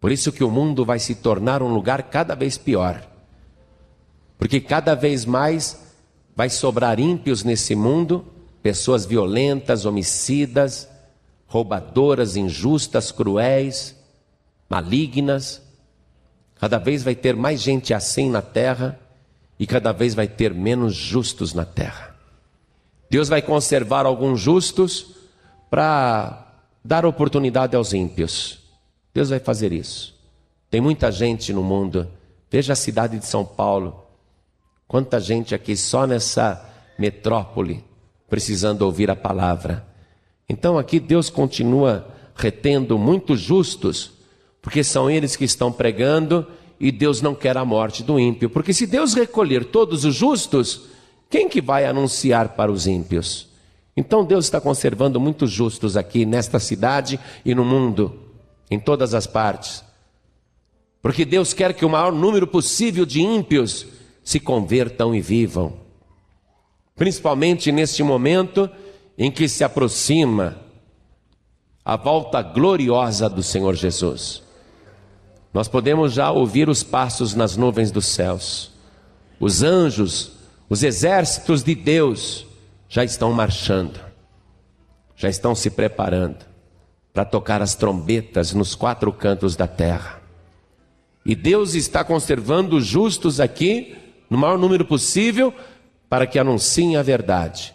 Por isso que o mundo vai se tornar um lugar cada vez pior. Porque cada vez mais vai sobrar ímpios nesse mundo, pessoas violentas, homicidas, roubadoras, injustas, cruéis, malignas. Cada vez vai ter mais gente assim na terra e cada vez vai ter menos justos na terra. Deus vai conservar alguns justos para dar oportunidade aos ímpios. Deus vai fazer isso. Tem muita gente no mundo. Veja a cidade de São Paulo. Quanta gente aqui só nessa metrópole precisando ouvir a palavra. Então aqui Deus continua retendo muitos justos, porque são eles que estão pregando e Deus não quer a morte do ímpio. Porque se Deus recolher todos os justos, quem que vai anunciar para os ímpios? Então Deus está conservando muitos justos aqui nesta cidade e no mundo, em todas as partes. Porque Deus quer que o maior número possível de ímpios se convertam e vivam. Principalmente neste momento em que se aproxima a volta gloriosa do Senhor Jesus. Nós podemos já ouvir os passos nas nuvens dos céus. Os anjos, os exércitos de Deus já estão marchando, já estão se preparando para tocar as trombetas nos quatro cantos da terra. E Deus está conservando os justos aqui, no maior número possível, para que anunciem a verdade,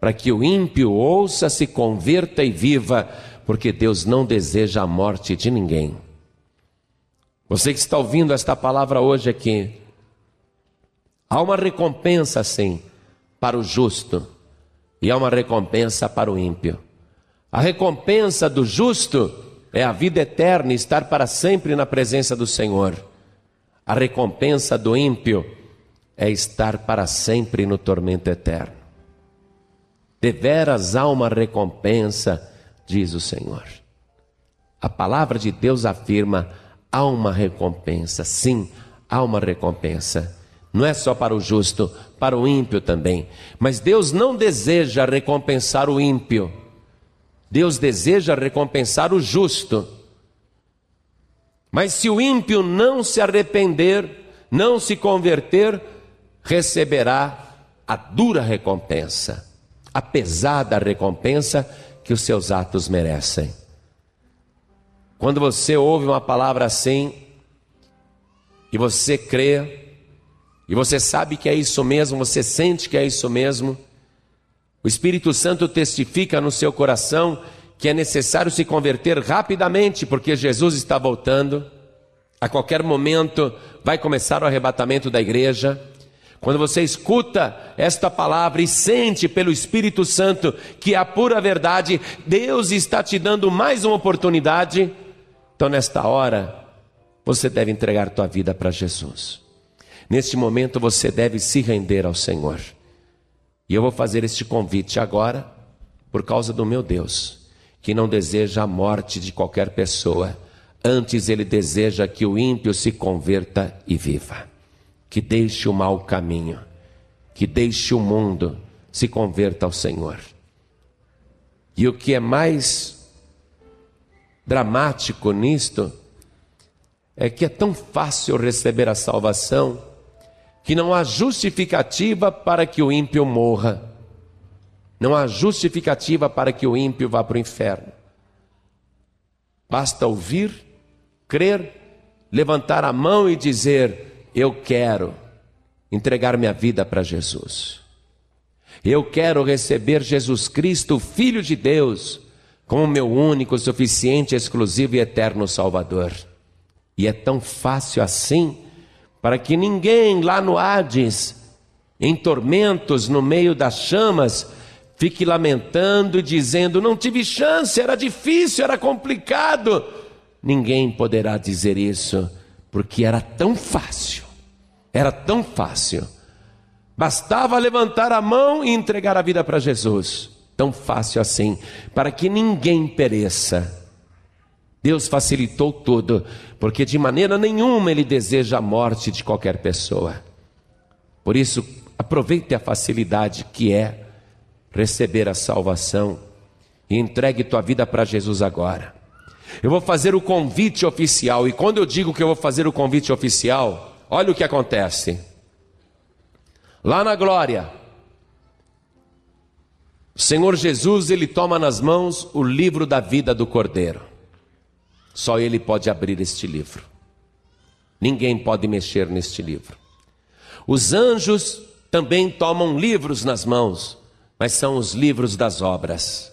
para que o ímpio ouça, se converta e viva, porque Deus não deseja a morte de ninguém. Você que está ouvindo esta palavra hoje aqui, há uma recompensa sim para o justo e há uma recompensa para o ímpio. A recompensa do justo é a vida eterna, estar para sempre na presença do Senhor. A recompensa do ímpio é estar para sempre no tormento eterno. Deveras há uma recompensa, diz o Senhor. A palavra de Deus afirma: há uma recompensa, sim, há uma recompensa. Não é só para o justo, para o ímpio também. Mas Deus não deseja recompensar o ímpio. Deus deseja recompensar o justo. Mas se o ímpio não se arrepender, não se converter, receberá a dura recompensa, a pesada recompensa que os seus atos merecem. Quando você ouve uma palavra assim, e você crê, e você sabe que é isso mesmo, você sente que é isso mesmo, o Espírito Santo testifica no seu coração que é necessário se converter rapidamente, porque Jesus está voltando. A qualquer momento vai começar o arrebatamento da igreja. Quando você escuta esta palavra e sente pelo Espírito Santo que é a pura verdade, Deus está te dando mais uma oportunidade. Então, nesta hora, você deve entregar tua vida para Jesus. Neste momento você deve se render ao Senhor. E eu vou fazer este convite agora, por causa do meu Deus, que não deseja a morte de qualquer pessoa, antes ele deseja que o ímpio se converta e viva, que deixe o mau caminho, que deixe o mundo, se converta ao Senhor. E o que é mais dramático nisto é que é tão fácil receber a salvação que não há justificativa para que o ímpio morra. Não há justificativa para que o ímpio vá para o inferno. Basta ouvir, crer, levantar a mão e dizer: Eu quero entregar minha vida para Jesus. Eu quero receber Jesus Cristo, Filho de Deus, como meu único, suficiente, exclusivo e eterno Salvador. E é tão fácil assim para que ninguém lá no Hades, em tormentos, no meio das chamas, fique lamentando e dizendo: não tive chance, era difícil, era complicado. ninguém poderá dizer isso, porque era tão fácil, era tão fácil. Bastava levantar a mão e entregar a vida para Jesus, tão fácil assim, para que ninguém pereça. Deus facilitou tudo, porque de maneira nenhuma Ele deseja a morte de qualquer pessoa. Por isso, aproveite a facilidade que é receber a salvação e entregue tua vida para Jesus agora. Eu vou fazer o convite oficial, e quando eu digo que eu vou fazer o convite oficial, olha o que acontece. Lá na glória, o Senhor Jesus, ele toma nas mãos o livro da vida do Cordeiro. Só ele pode abrir este livro. Ninguém pode mexer neste livro. Os anjos também tomam livros nas mãos, mas são os livros das obras.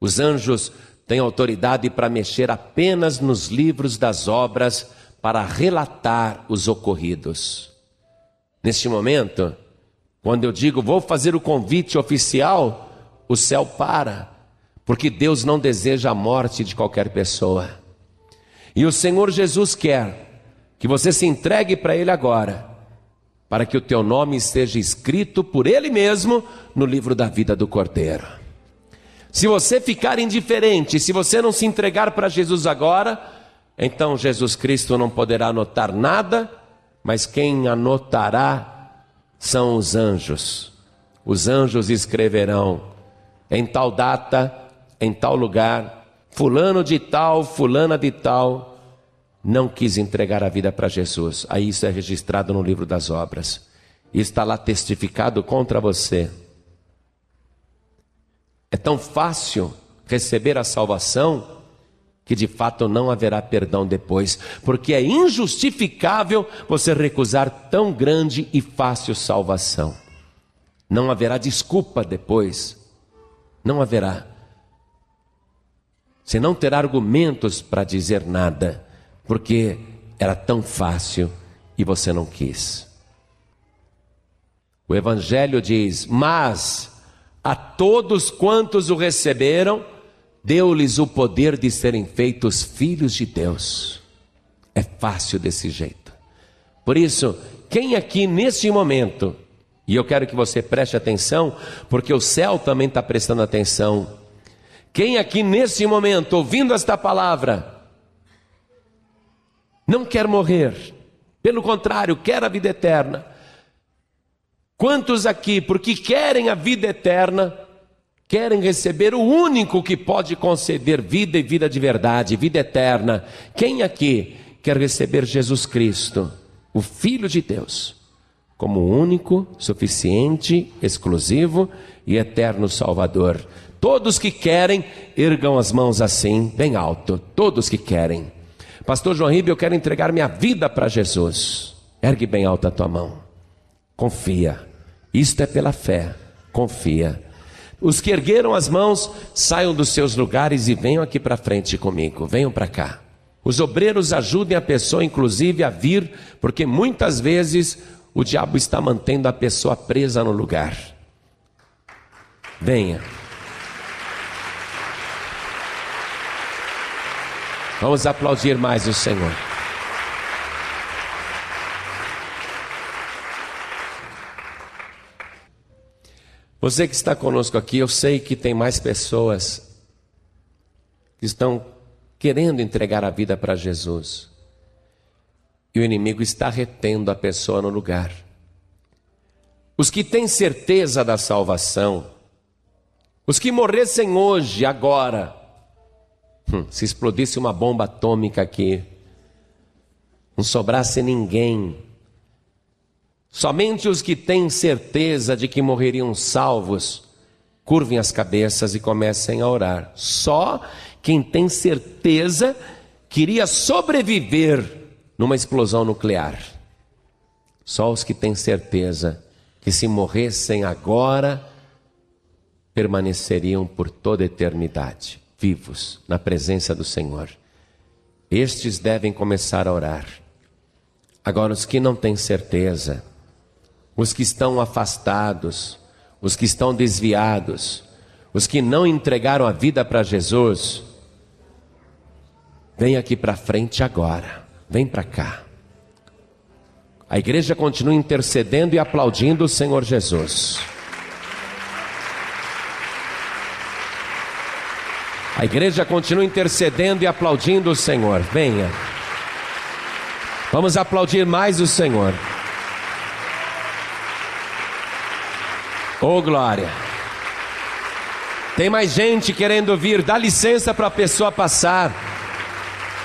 Os anjos têm autoridade para mexer apenas nos livros das obras para relatar os ocorridos. Neste momento, quando eu digo vou fazer o convite oficial, o céu para, porque Deus não deseja a morte de qualquer pessoa. E o Senhor Jesus quer que você se entregue para Ele agora para que o teu nome esteja escrito por Ele mesmo no livro da vida do Cordeiro. Se você ficar indiferente, se você não se entregar para Jesus agora, então Jesus Cristo não poderá anotar nada, mas quem anotará são os anjos. Os anjos escreverão em tal data, em tal lugar, fulano de tal, fulana de tal, não quis entregar a vida para Jesus. Aí isso é registrado no livro das obras. E está lá testificado contra você. É tão fácil receber a salvação que de fato não haverá perdão depois, porque é injustificável você recusar tão grande e fácil salvação. Não haverá desculpa depois. Não haverá. Você não terá argumentos para dizer nada porque era tão fácil e você não quis. O Evangelho diz: Mas a todos quantos o receberam, deu-lhes o poder de serem feitos filhos de Deus. É fácil desse jeito. Por isso, quem aqui neste momento, e eu quero que você preste atenção, porque o céu também está prestando atenção. Quem aqui nesse momento, ouvindo esta palavra, não quer morrer, pelo contrário, quer a vida eterna. Quantos aqui, porque querem a vida eterna, querem receber o único que pode conceder vida e vida de verdade, vida eterna? Quem aqui quer receber Jesus Cristo, o Filho de Deus, como único, suficiente, exclusivo e eterno Salvador? Todos que querem, ergam as mãos assim, bem alto. Todos que querem. Pastor João Ribeiro, eu quero entregar minha vida para Jesus. Ergue bem alta a tua mão. Confia. Isto é pela fé. Confia. Os que ergueram as mãos, saiam dos seus lugares e venham aqui para frente comigo. Venham para cá. Os obreiros ajudem a pessoa, inclusive, a vir, porque muitas vezes o diabo está mantendo a pessoa presa no lugar. Venha. Vamos aplaudir mais o Senhor. Você que está conosco aqui, eu sei que tem mais pessoas que estão querendo entregar a vida para Jesus. E o inimigo está retendo a pessoa no lugar. Os que têm certeza da salvação, os que morressem hoje, agora, Hum, se explodisse uma bomba atômica aqui, não sobrasse ninguém. Somente os que têm certeza de que morreriam salvos, curvem as cabeças e comecem a orar. Só quem tem certeza que iria sobreviver numa explosão nuclear. Só os que têm certeza que se morressem agora, permaneceriam por toda a eternidade vivos na presença do Senhor. Estes devem começar a orar. Agora, os que não têm certeza, os que estão afastados, os que estão desviados, os que não entregaram a vida para Jesus, Vem aqui para frente agora. Vem para cá. A igreja continua intercedendo e aplaudindo o Senhor Jesus. A igreja continua intercedendo e aplaudindo o Senhor. Venha. Vamos aplaudir mais o Senhor. Oh glória. Tem mais gente querendo vir, dá licença para a pessoa passar.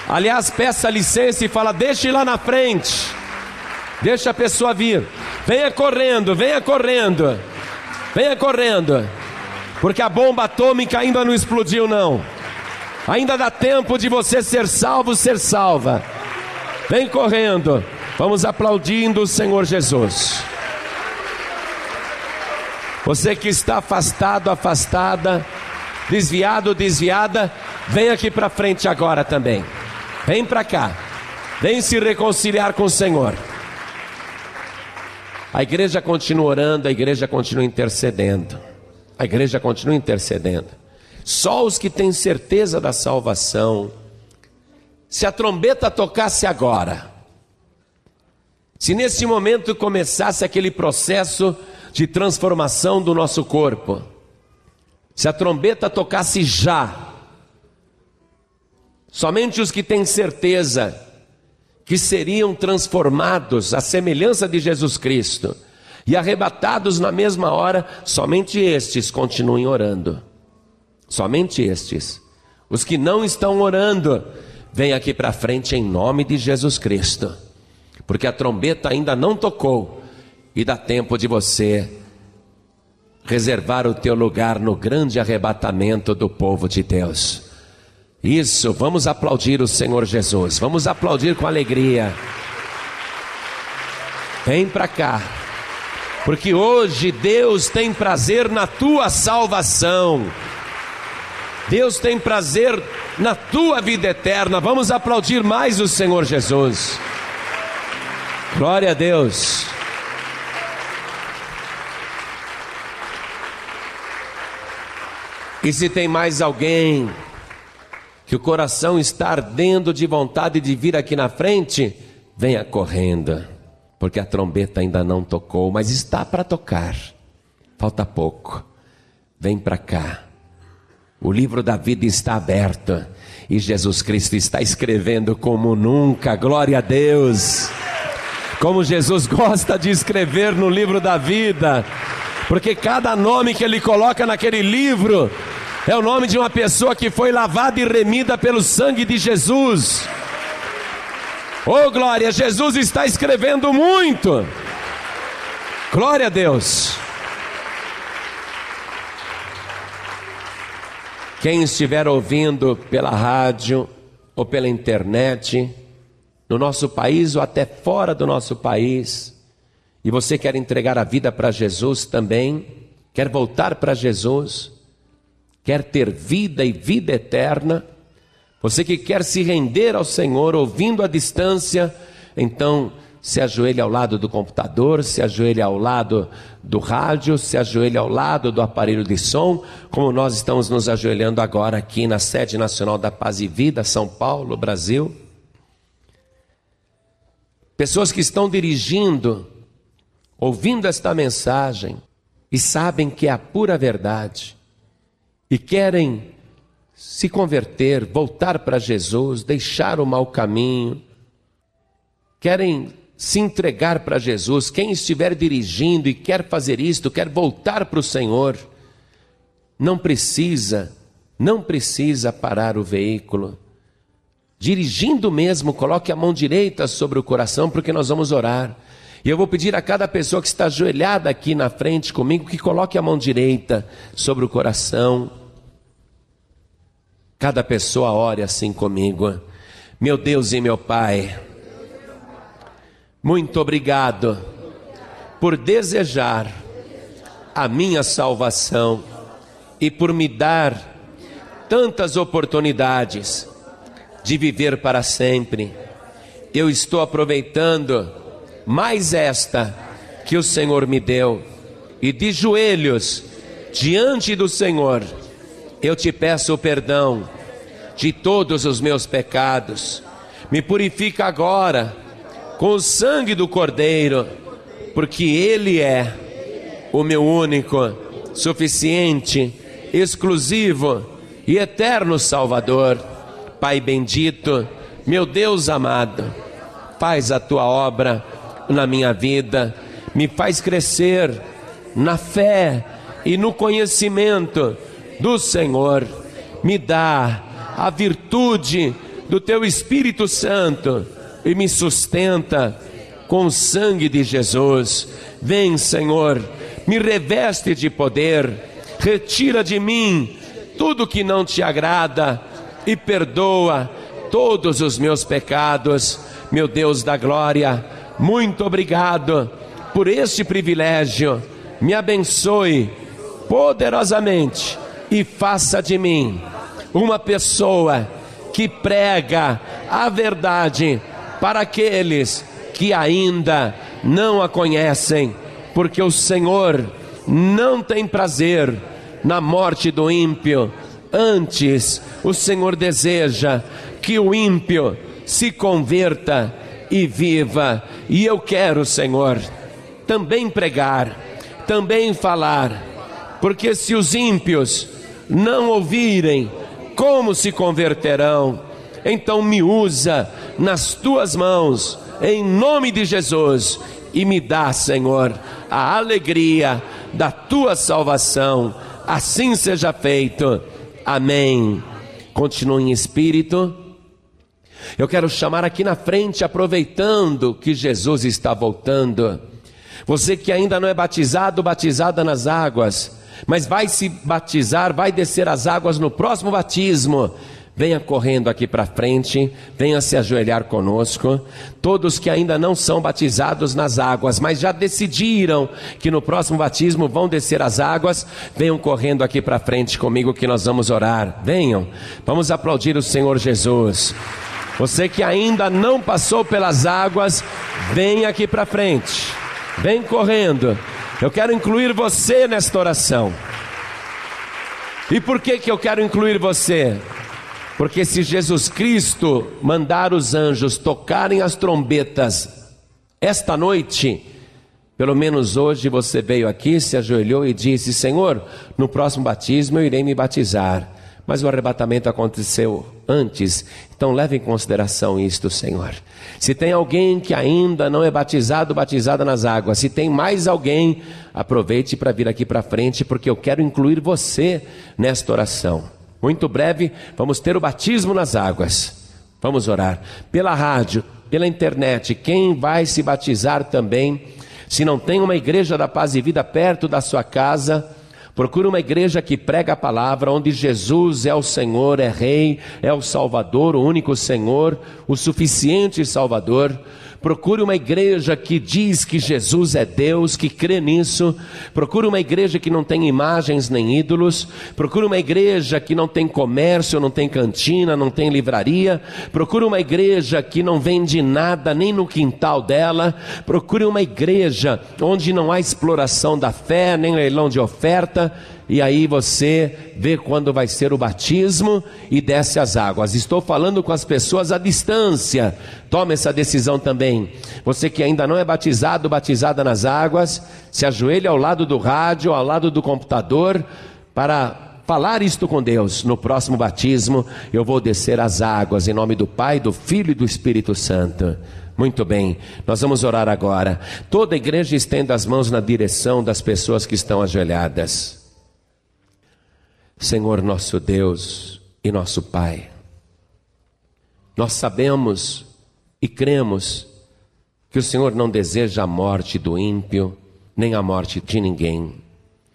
Aliás, peça licença e fala: deixe lá na frente. Deixa a pessoa vir. Venha correndo, venha correndo. Venha correndo. Porque a bomba atômica ainda não explodiu, não. Ainda dá tempo de você ser salvo, ser salva. Vem correndo. Vamos aplaudindo o Senhor Jesus. Você que está afastado, afastada, desviado, desviada, vem aqui para frente agora também. Vem para cá. Vem se reconciliar com o Senhor. A igreja continua orando, a igreja continua intercedendo. A igreja continua intercedendo. Só os que têm certeza da salvação. Se a trombeta tocasse agora, se nesse momento começasse aquele processo de transformação do nosso corpo, se a trombeta tocasse já, somente os que têm certeza que seriam transformados à semelhança de Jesus Cristo e arrebatados na mesma hora, somente estes continuem orando. Somente estes. Os que não estão orando, vem aqui para frente em nome de Jesus Cristo, porque a trombeta ainda não tocou e dá tempo de você reservar o teu lugar no grande arrebatamento do povo de Deus. Isso, vamos aplaudir o Senhor Jesus, vamos aplaudir com alegria. Vem para cá, porque hoje Deus tem prazer na tua salvação, Deus tem prazer na tua vida eterna. Vamos aplaudir mais o Senhor Jesus. Glória a Deus. E se tem mais alguém que o coração está ardendo de vontade de vir aqui na frente, venha correndo, porque a trombeta ainda não tocou, mas está para tocar. Falta pouco. Vem para cá. O livro da vida está aberto e Jesus Cristo está escrevendo como nunca. Glória a Deus. Como Jesus gosta de escrever no livro da vida, porque cada nome que ele coloca naquele livro é o nome de uma pessoa que foi lavada e remida pelo sangue de Jesus. Oh glória, Jesus está escrevendo muito. Glória a Deus. Quem estiver ouvindo pela rádio ou pela internet, no nosso país ou até fora do nosso país, e você quer entregar a vida para Jesus também, quer voltar para Jesus, quer ter vida e vida eterna, você que quer se render ao Senhor ouvindo à distância, então se ajoelhe ao lado do computador, se ajoelhe ao lado do rádio, se ajoelhe ao lado do aparelho de som, como nós estamos nos ajoelhando agora aqui na sede nacional da Paz e Vida, São Paulo, Brasil. Pessoas que estão dirigindo, ouvindo esta mensagem e sabem que é a pura verdade e querem se converter, voltar para Jesus, deixar o mau caminho, querem se entregar para Jesus, quem estiver dirigindo e quer fazer isto, quer voltar para o Senhor, não precisa, não precisa parar o veículo. Dirigindo mesmo, coloque a mão direita sobre o coração, porque nós vamos orar. E eu vou pedir a cada pessoa que está ajoelhada aqui na frente comigo que coloque a mão direita sobre o coração. Cada pessoa ore assim comigo. Meu Deus e meu Pai, muito obrigado por desejar a minha salvação e por me dar tantas oportunidades de viver para sempre. Eu estou aproveitando mais esta que o Senhor me deu e de joelhos diante do Senhor eu te peço perdão de todos os meus pecados. Me purifica agora com o sangue do Cordeiro, porque Ele é o meu único, suficiente, exclusivo e eterno Salvador. Pai bendito, meu Deus amado, faz a tua obra na minha vida, me faz crescer na fé e no conhecimento do Senhor, me dá a virtude do teu Espírito Santo e me sustenta com o sangue de Jesus. Vem, Senhor, me reveste de poder, retira de mim tudo que não te agrada e perdoa todos os meus pecados. Meu Deus da glória, muito obrigado por este privilégio. Me abençoe poderosamente e faça de mim uma pessoa que prega a verdade para aqueles que ainda não a conhecem, porque o Senhor não tem prazer na morte do ímpio, antes o Senhor deseja que o ímpio se converta e viva, e eu quero, Senhor, também pregar, também falar, porque se os ímpios não ouvirem como se converterão? Então me usa nas tuas mãos, em nome de Jesus, e me dá, Senhor, a alegria da tua salvação. Assim seja feito. Amém. Continue em espírito. Eu quero chamar aqui na frente, aproveitando que Jesus está voltando. Você que ainda não é batizado, batizada nas águas mas vai se batizar, vai descer as águas no próximo batismo. Venha correndo aqui para frente, venha se ajoelhar conosco. Todos que ainda não são batizados nas águas, mas já decidiram que no próximo batismo vão descer as águas, venham correndo aqui para frente comigo que nós vamos orar. Venham, vamos aplaudir o Senhor Jesus. Você que ainda não passou pelas águas, venha aqui para frente. Vem correndo. Eu quero incluir você nesta oração. E por que, que eu quero incluir você? Porque se Jesus Cristo mandar os anjos tocarem as trombetas esta noite, pelo menos hoje você veio aqui, se ajoelhou e disse: Senhor, no próximo batismo eu irei me batizar mas o arrebatamento aconteceu antes. Então leve em consideração isto, Senhor. Se tem alguém que ainda não é batizado, batizada nas águas, se tem mais alguém, aproveite para vir aqui para frente, porque eu quero incluir você nesta oração. Muito breve, vamos ter o batismo nas águas. Vamos orar. Pela rádio, pela internet, quem vai se batizar também, se não tem uma igreja da paz e vida perto da sua casa, Procure uma igreja que prega a palavra, onde Jesus é o Senhor, é Rei, é o Salvador, o único Senhor, o suficiente Salvador. Procure uma igreja que diz que Jesus é Deus, que crê nisso. Procure uma igreja que não tem imagens nem ídolos. Procure uma igreja que não tem comércio, não tem cantina, não tem livraria. Procure uma igreja que não vende nada nem no quintal dela. Procure uma igreja onde não há exploração da fé, nem leilão de oferta e aí você vê quando vai ser o batismo e desce as águas. Estou falando com as pessoas à distância. Tome essa decisão também. Você que ainda não é batizado, batizada nas águas, se ajoelhe ao lado do rádio, ao lado do computador, para falar isto com Deus. No próximo batismo, eu vou descer as águas em nome do Pai, do Filho e do Espírito Santo. Muito bem, nós vamos orar agora. Toda a igreja estenda as mãos na direção das pessoas que estão ajoelhadas. Senhor nosso Deus e nosso Pai, nós sabemos e cremos que o Senhor não deseja a morte do ímpio, nem a morte de ninguém.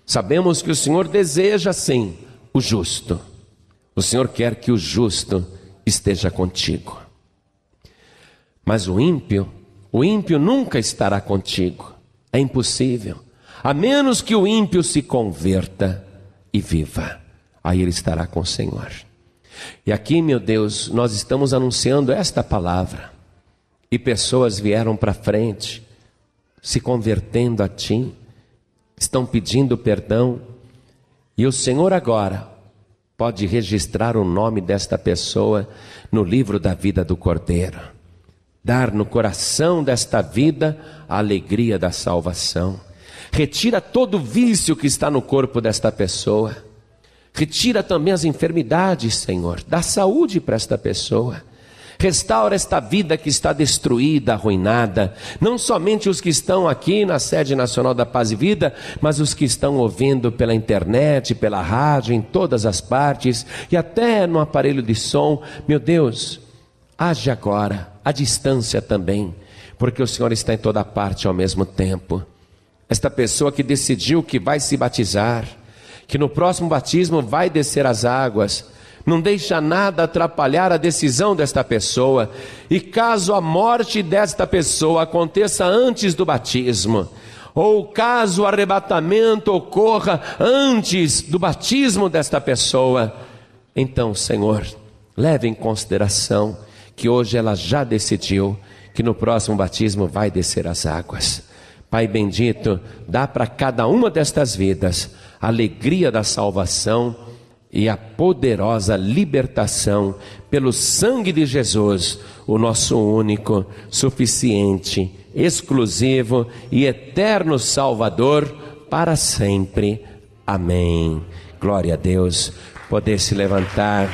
Sabemos que o Senhor deseja sim o justo. O Senhor quer que o justo esteja contigo. Mas o ímpio, o ímpio nunca estará contigo. É impossível. A menos que o ímpio se converta e viva aí ele estará com o Senhor. E aqui, meu Deus, nós estamos anunciando esta palavra, e pessoas vieram para frente, se convertendo a Ti, estão pedindo perdão, e o Senhor agora pode registrar o nome desta pessoa no livro da vida do Cordeiro. Dar no coração desta vida a alegria da salvação. Retira todo vício que está no corpo desta pessoa. Retira também as enfermidades, Senhor. Dá saúde para esta pessoa. Restaura esta vida que está destruída, arruinada. Não somente os que estão aqui na sede nacional da Paz e Vida, mas os que estão ouvindo pela internet, pela rádio, em todas as partes e até no aparelho de som. Meu Deus, age agora, à distância também, porque o Senhor está em toda parte ao mesmo tempo. Esta pessoa que decidiu que vai se batizar, que no próximo batismo vai descer as águas, não deixa nada atrapalhar a decisão desta pessoa. E caso a morte desta pessoa aconteça antes do batismo, ou caso o arrebatamento ocorra antes do batismo desta pessoa, então, Senhor, leve em consideração que hoje ela já decidiu que no próximo batismo vai descer as águas. Pai bendito, dá para cada uma destas vidas a alegria da salvação e a poderosa libertação pelo sangue de Jesus, o nosso único, suficiente, exclusivo e eterno Salvador para sempre. Amém. Glória a Deus. Poder se levantar.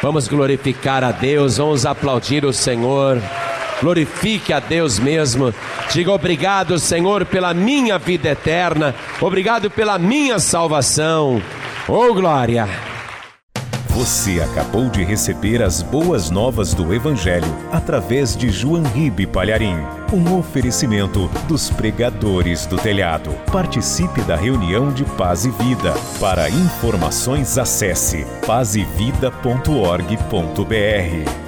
Vamos glorificar a Deus, vamos aplaudir o Senhor. Glorifique a Deus mesmo. Diga obrigado, Senhor, pela minha vida eterna. Obrigado pela minha salvação. Oh, glória! Você acabou de receber as boas novas do Evangelho através de João Ribe Palharim. Um oferecimento dos pregadores do telhado. Participe da reunião de Paz e Vida. Para informações, acesse pazevida.org.br.